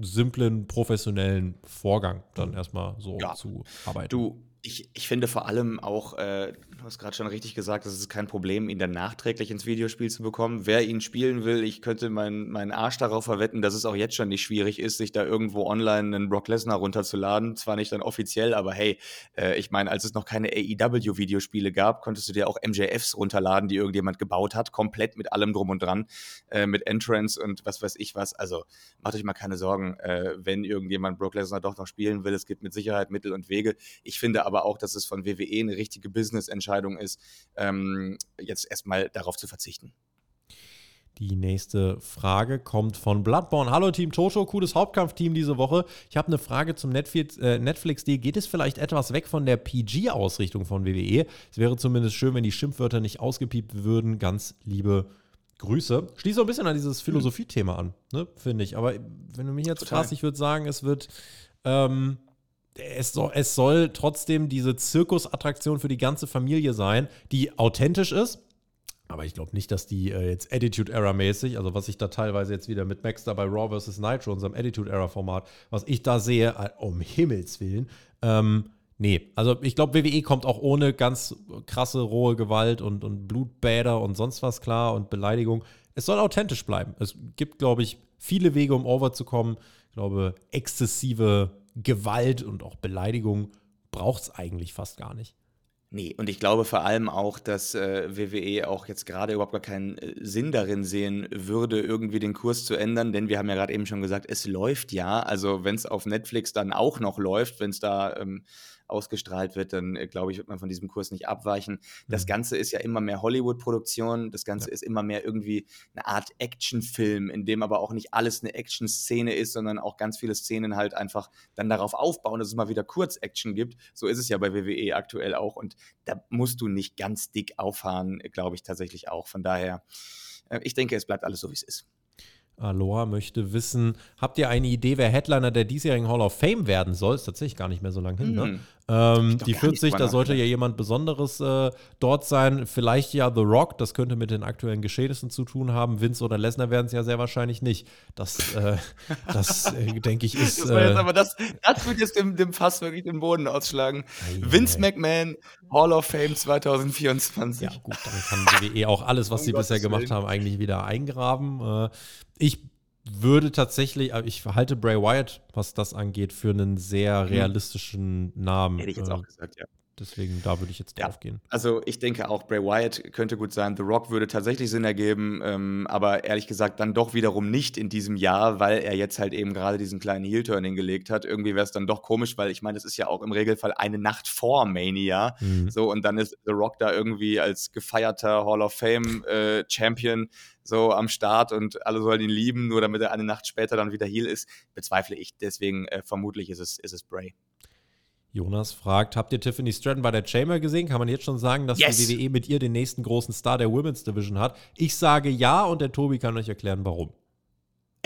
simplen, professionellen Vorgang dann erstmal so ja. zu arbeiten. Du, ich, ich finde vor allem auch, äh, hast gerade schon richtig gesagt, es ist kein Problem, ihn dann nachträglich ins Videospiel zu bekommen. Wer ihn spielen will, ich könnte meinen meinen Arsch darauf verwetten, dass es auch jetzt schon nicht schwierig ist, sich da irgendwo online einen Brock Lesnar runterzuladen. Zwar nicht dann offiziell, aber hey, äh, ich meine, als es noch keine AEW-Videospiele gab, konntest du dir auch MJFs runterladen, die irgendjemand gebaut hat, komplett mit allem drum und dran, äh, mit Entrance und was weiß ich was. Also macht euch mal keine Sorgen, äh, wenn irgendjemand Brock Lesnar doch noch spielen will. Es gibt mit Sicherheit Mittel und Wege. Ich finde aber auch, dass es von WWE eine richtige Business-Entscheidung ist, ähm, jetzt erstmal darauf zu verzichten. Die nächste Frage kommt von Bloodborne. Hallo Team Toto, cooles Hauptkampfteam diese Woche. Ich habe eine Frage zum Netflix, äh, Netflix-Deal. Geht es vielleicht etwas weg von der PG-Ausrichtung von WWE? Es wäre zumindest schön, wenn die Schimpfwörter nicht ausgepiept würden. Ganz liebe Grüße. Schließt so ein bisschen an dieses Philosophie-Thema an, ne, finde ich. Aber wenn du mich jetzt Total. fragst, ich würde sagen, es wird. Ähm, es soll, es soll trotzdem diese Zirkusattraktion für die ganze Familie sein, die authentisch ist aber ich glaube nicht, dass die äh, jetzt Attitude Era mäßig, also was ich da teilweise jetzt wieder mit Max da bei Raw vs. Nitro, unserem Attitude Era Format, was ich da sehe, äh, um Himmels Willen, ähm, nee. Also ich glaube, WWE kommt auch ohne ganz krasse rohe Gewalt und, und Blutbäder und sonst was klar und Beleidigung. Es soll authentisch bleiben. Es gibt, glaube ich, viele Wege, um over zu kommen. Ich glaube, exzessive Gewalt und auch Beleidigung braucht es eigentlich fast gar nicht. Nee, und ich glaube vor allem auch, dass äh, WWE auch jetzt gerade überhaupt gar keinen äh, Sinn darin sehen würde, irgendwie den Kurs zu ändern, denn wir haben ja gerade eben schon gesagt, es läuft ja. Also wenn es auf Netflix dann auch noch läuft, wenn es da ähm, ausgestrahlt wird, dann äh, glaube ich, wird man von diesem Kurs nicht abweichen. Das mhm. Ganze ist ja immer mehr Hollywood-Produktion, das Ganze ja. ist immer mehr irgendwie eine Art Actionfilm, in dem aber auch nicht alles eine Action-Szene ist, sondern auch ganz viele Szenen halt einfach dann darauf aufbauen, dass es mal wieder Kurz-Action gibt. So ist es ja bei WWE aktuell auch und da musst du nicht ganz dick auffahren, glaube ich tatsächlich auch. Von daher, äh, ich denke, es bleibt alles so, wie es ist. Aloha möchte wissen, habt ihr eine Idee, wer Headliner der diesjährigen Hall of Fame werden soll? Ist tatsächlich gar nicht mehr so lange hin, ne? Hm. Ähm, die 40, da sollte ja jemand Besonderes äh, dort sein. Vielleicht ja The Rock, das könnte mit den aktuellen Geschehnissen zu tun haben. Vince oder Lesnar werden es ja sehr wahrscheinlich nicht. Das, äh, das äh, denke ich, ist. Das, jetzt, äh, aber das, das wird jetzt dem, dem Fass wirklich den Boden ausschlagen. Ei, Vince ei. McMahon, Hall of Fame 2024. Ja, gut, dann kann WWE auch alles, was um sie Gottes bisher gemacht haben, eigentlich wieder eingraben. Äh, ich würde tatsächlich, äh, ich halte Bray Wyatt, was das angeht, für einen sehr mhm. realistischen Namen. Hätte ich jetzt auch gesagt, ja. Deswegen, da würde ich jetzt drauf ja, gehen. Also ich denke auch, Bray Wyatt könnte gut sein. The Rock würde tatsächlich Sinn ergeben, ähm, aber ehrlich gesagt dann doch wiederum nicht in diesem Jahr, weil er jetzt halt eben gerade diesen kleinen Heel-Turn hingelegt hat. Irgendwie wäre es dann doch komisch, weil ich meine, das ist ja auch im Regelfall eine Nacht vor Mania. Mhm. So, und dann ist The Rock da irgendwie als gefeierter Hall of Fame-Champion äh, so am Start und alle sollen ihn lieben, nur damit er eine Nacht später dann wieder Heel ist, bezweifle ich. Deswegen äh, vermutlich ist es, ist es Bray. Jonas fragt, habt ihr Tiffany Stratton bei der Chamber gesehen? Kann man jetzt schon sagen, dass yes. die WWE mit ihr den nächsten großen Star der Women's Division hat? Ich sage ja und der Tobi kann euch erklären, warum.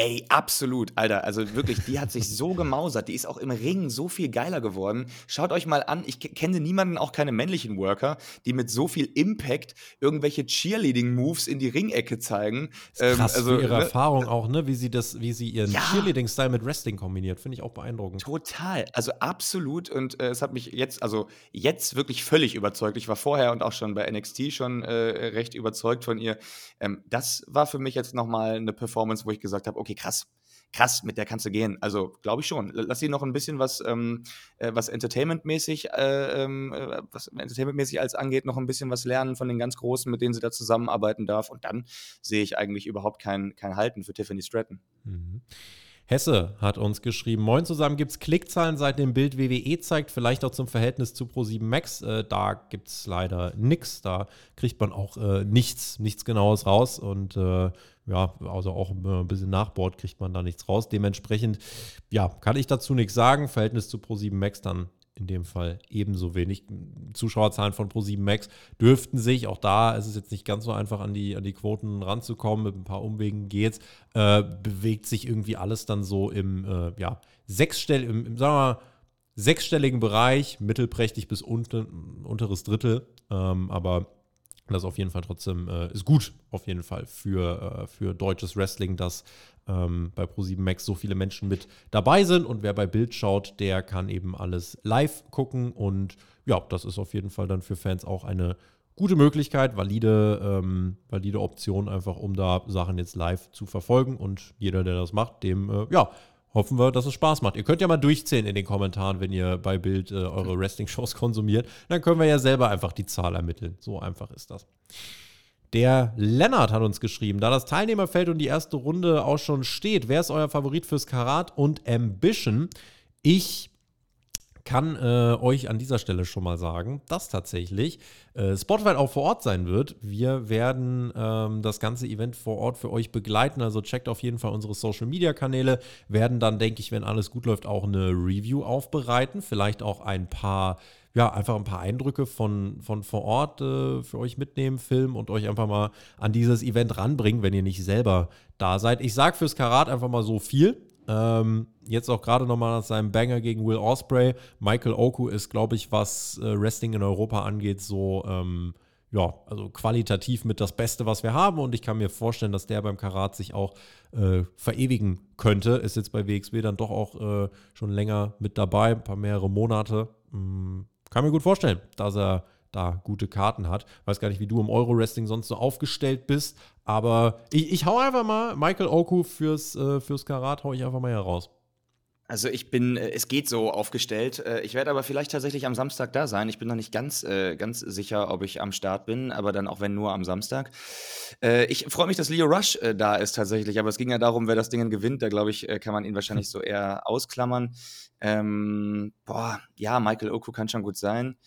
Ey, absolut, Alter. Also wirklich, die hat sich so gemausert. Die ist auch im Ring so viel geiler geworden. Schaut euch mal an, ich kenne niemanden, auch keine männlichen Worker, die mit so viel Impact irgendwelche Cheerleading-Moves in die Ringecke zeigen. Ähm, krass also, ihre ne? Erfahrung auch, ne? Wie sie das, wie sie ihren ja. Cheerleading-Style mit Wrestling kombiniert. Finde ich auch beeindruckend. Total. Also absolut. Und äh, es hat mich jetzt, also jetzt wirklich völlig überzeugt. Ich war vorher und auch schon bei NXT schon äh, recht überzeugt von ihr. Ähm, das war für mich jetzt nochmal eine Performance, wo ich gesagt habe, okay, krass, krass, mit der kannst du gehen. Also glaube ich schon. Lass sie noch ein bisschen was, ähm, äh, was Entertainment-mäßig, äh, ähm, äh, was Entertainment-mäßig als angeht, noch ein bisschen was lernen von den ganz Großen, mit denen sie da zusammenarbeiten darf. Und dann sehe ich eigentlich überhaupt kein, kein Halten für Tiffany Stratton. Mhm. Hesse hat uns geschrieben, moin zusammen, gibt es Klickzahlen seit dem Bild WWE zeigt, vielleicht auch zum Verhältnis zu Pro7 Max. Äh, da gibt es leider nichts, da kriegt man auch äh, nichts, nichts Genaues raus und äh, ja, also auch ein bisschen Nachbord kriegt man da nichts raus. Dementsprechend, ja, kann ich dazu nichts sagen. Verhältnis zu Pro7 Max dann in dem Fall ebenso wenig. Zuschauerzahlen von Pro7 Max dürften sich, auch da ist es jetzt nicht ganz so einfach an die, an die Quoten ranzukommen, mit ein paar Umwegen geht's, äh, bewegt sich irgendwie alles dann so im, äh, ja, sechsstell, im, im, sagen wir mal, sechsstelligen Bereich, mittelprächtig bis unten, unteres Drittel, ähm, aber das auf jeden Fall trotzdem äh, ist gut, auf jeden Fall für, äh, für deutsches Wrestling, dass ähm, bei Pro7 Max so viele Menschen mit dabei sind. Und wer bei Bild schaut, der kann eben alles live gucken. Und ja, das ist auf jeden Fall dann für Fans auch eine gute Möglichkeit, valide, ähm, valide Option, einfach um da Sachen jetzt live zu verfolgen. Und jeder, der das macht, dem, äh, ja, hoffen wir, dass es Spaß macht. Ihr könnt ja mal durchzählen in den Kommentaren, wenn ihr bei Bild äh, eure Wrestling-Shows konsumiert. Dann können wir ja selber einfach die Zahl ermitteln. So einfach ist das. Der Lennart hat uns geschrieben, da das Teilnehmerfeld und die erste Runde auch schon steht, wer ist euer Favorit fürs Karat und Ambition? Ich kann äh, euch an dieser Stelle schon mal sagen, dass tatsächlich äh, Spotify auch vor Ort sein wird. Wir werden ähm, das ganze Event vor Ort für euch begleiten. Also checkt auf jeden Fall unsere Social Media Kanäle. Werden dann, denke ich, wenn alles gut läuft, auch eine Review aufbereiten. Vielleicht auch ein paar, ja, einfach ein paar Eindrücke von, von vor Ort äh, für euch mitnehmen, filmen und euch einfach mal an dieses Event ranbringen, wenn ihr nicht selber da seid. Ich sage fürs Karat einfach mal so viel. Ähm, jetzt auch gerade nochmal nach seinem Banger gegen Will Osprey. Michael Oku ist, glaube ich, was äh, Wrestling in Europa angeht, so ähm, ja, also qualitativ mit das Beste, was wir haben. Und ich kann mir vorstellen, dass der beim Karat sich auch äh, verewigen könnte. Ist jetzt bei WXW dann doch auch äh, schon länger mit dabei, ein paar mehrere Monate. Hm, kann mir gut vorstellen, dass er da gute Karten hat. Weiß gar nicht, wie du im Euro-Wrestling sonst so aufgestellt bist, aber ich, ich hau einfach mal Michael Oku fürs, äh, fürs Karat, hau ich einfach mal hier raus. Also ich bin, äh, es geht so aufgestellt. Äh, ich werde aber vielleicht tatsächlich am Samstag da sein. Ich bin noch nicht ganz, äh, ganz sicher, ob ich am Start bin, aber dann auch wenn nur am Samstag. ich freue mich, dass Leo Rush da ist tatsächlich, aber es ging ja darum, wer das Ding gewinnt. Da glaube ich, kann man ihn wahrscheinlich so eher ausklammern. Ähm, boah, ja, Michael Oku kann schon gut sein.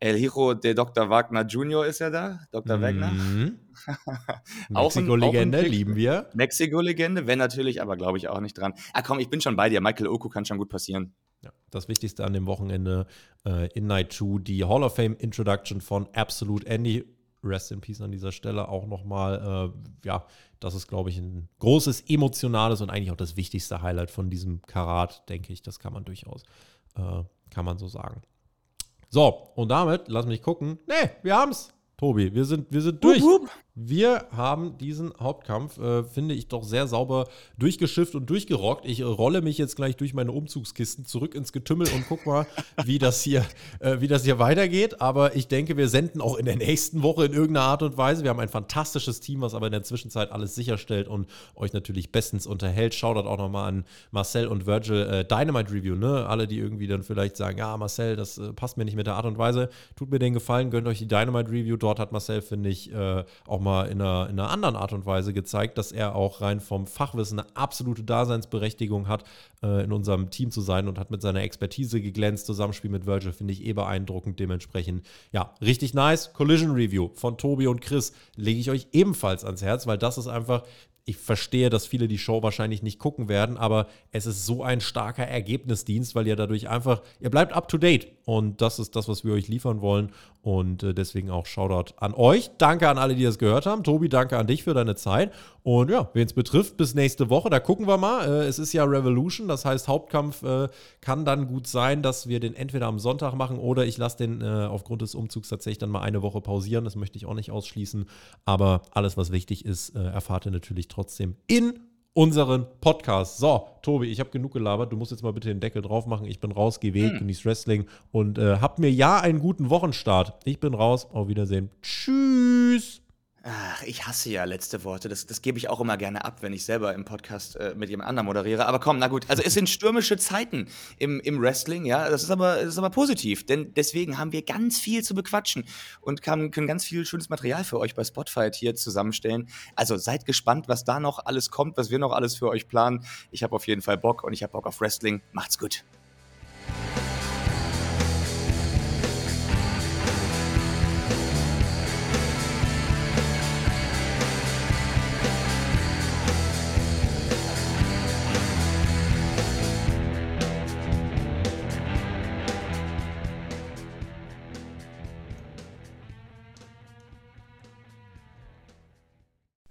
El Hijo de Dr. Wagner Jr. ist ja da, Dr. Mhm. Wagner. Mexiko-Legende, lieben wir. Mexiko-Legende, wenn natürlich, aber glaube ich auch nicht dran. Ah komm, ich bin schon bei dir. Michael Oku kann schon gut passieren. Ja, das Wichtigste an dem Wochenende äh, in Night 2, die Hall of Fame Introduction von Absolute Andy. Rest in Peace an dieser Stelle auch nochmal. Äh, ja, das ist, glaube ich, ein großes emotionales und eigentlich auch das wichtigste Highlight von diesem Karat, denke ich. Das kann man durchaus, äh, kann man so sagen. So, und damit, lass mich gucken. Nee, wir haben's. Tobi, wir sind, wir sind durch. Wupp, wupp. Wir haben diesen Hauptkampf, äh, finde ich, doch sehr sauber durchgeschifft und durchgerockt. Ich rolle mich jetzt gleich durch meine Umzugskisten zurück ins Getümmel und guck mal, wie das hier, äh, wie das hier weitergeht. Aber ich denke, wir senden auch in der nächsten Woche in irgendeiner Art und Weise. Wir haben ein fantastisches Team, was aber in der Zwischenzeit alles sicherstellt und euch natürlich bestens unterhält. Schaut auch nochmal an Marcel und Virgil äh, Dynamite Review, ne? Alle, die irgendwie dann vielleicht sagen, ja, Marcel, das äh, passt mir nicht mit der Art und Weise. Tut mir den Gefallen, gönnt euch die Dynamite Review. Dort hat Marcel, finde ich, äh, auch mal in einer, in einer anderen Art und Weise gezeigt, dass er auch rein vom Fachwissen eine absolute Daseinsberechtigung hat, äh, in unserem Team zu sein und hat mit seiner Expertise geglänzt. Zusammenspiel mit Virgil finde ich eh beeindruckend. Dementsprechend, ja, richtig nice. Collision Review von Tobi und Chris lege ich euch ebenfalls ans Herz, weil das ist einfach ich verstehe, dass viele die Show wahrscheinlich nicht gucken werden, aber es ist so ein starker Ergebnisdienst, weil ihr dadurch einfach, ihr bleibt up to date. Und das ist das, was wir euch liefern wollen. Und äh, deswegen auch Shoutout an euch. Danke an alle, die das gehört haben. Tobi, danke an dich für deine Zeit. Und ja, wen es betrifft, bis nächste Woche. Da gucken wir mal. Äh, es ist ja Revolution, das heißt, Hauptkampf äh, kann dann gut sein, dass wir den entweder am Sonntag machen oder ich lasse den äh, aufgrund des Umzugs tatsächlich dann mal eine Woche pausieren. Das möchte ich auch nicht ausschließen. Aber alles, was wichtig ist, erfahrt ihr natürlich trotzdem in unseren Podcast. So, Tobi, ich habe genug gelabert. Du musst jetzt mal bitte den Deckel drauf machen. Ich bin raus, geh weg, hm. genieß Wrestling und habt mir ja einen guten Wochenstart. Ich bin raus. Auf Wiedersehen. Tschüss. Ach, ich hasse ja letzte Worte. Das, das gebe ich auch immer gerne ab, wenn ich selber im Podcast äh, mit jemand anderem moderiere. Aber komm, na gut. Also es sind stürmische Zeiten im, im Wrestling, ja. Das ist, aber, das ist aber positiv, denn deswegen haben wir ganz viel zu bequatschen und kann, können ganz viel schönes Material für euch bei Spotfight hier zusammenstellen. Also seid gespannt, was da noch alles kommt, was wir noch alles für euch planen. Ich habe auf jeden Fall Bock und ich habe Bock auf Wrestling. Macht's gut.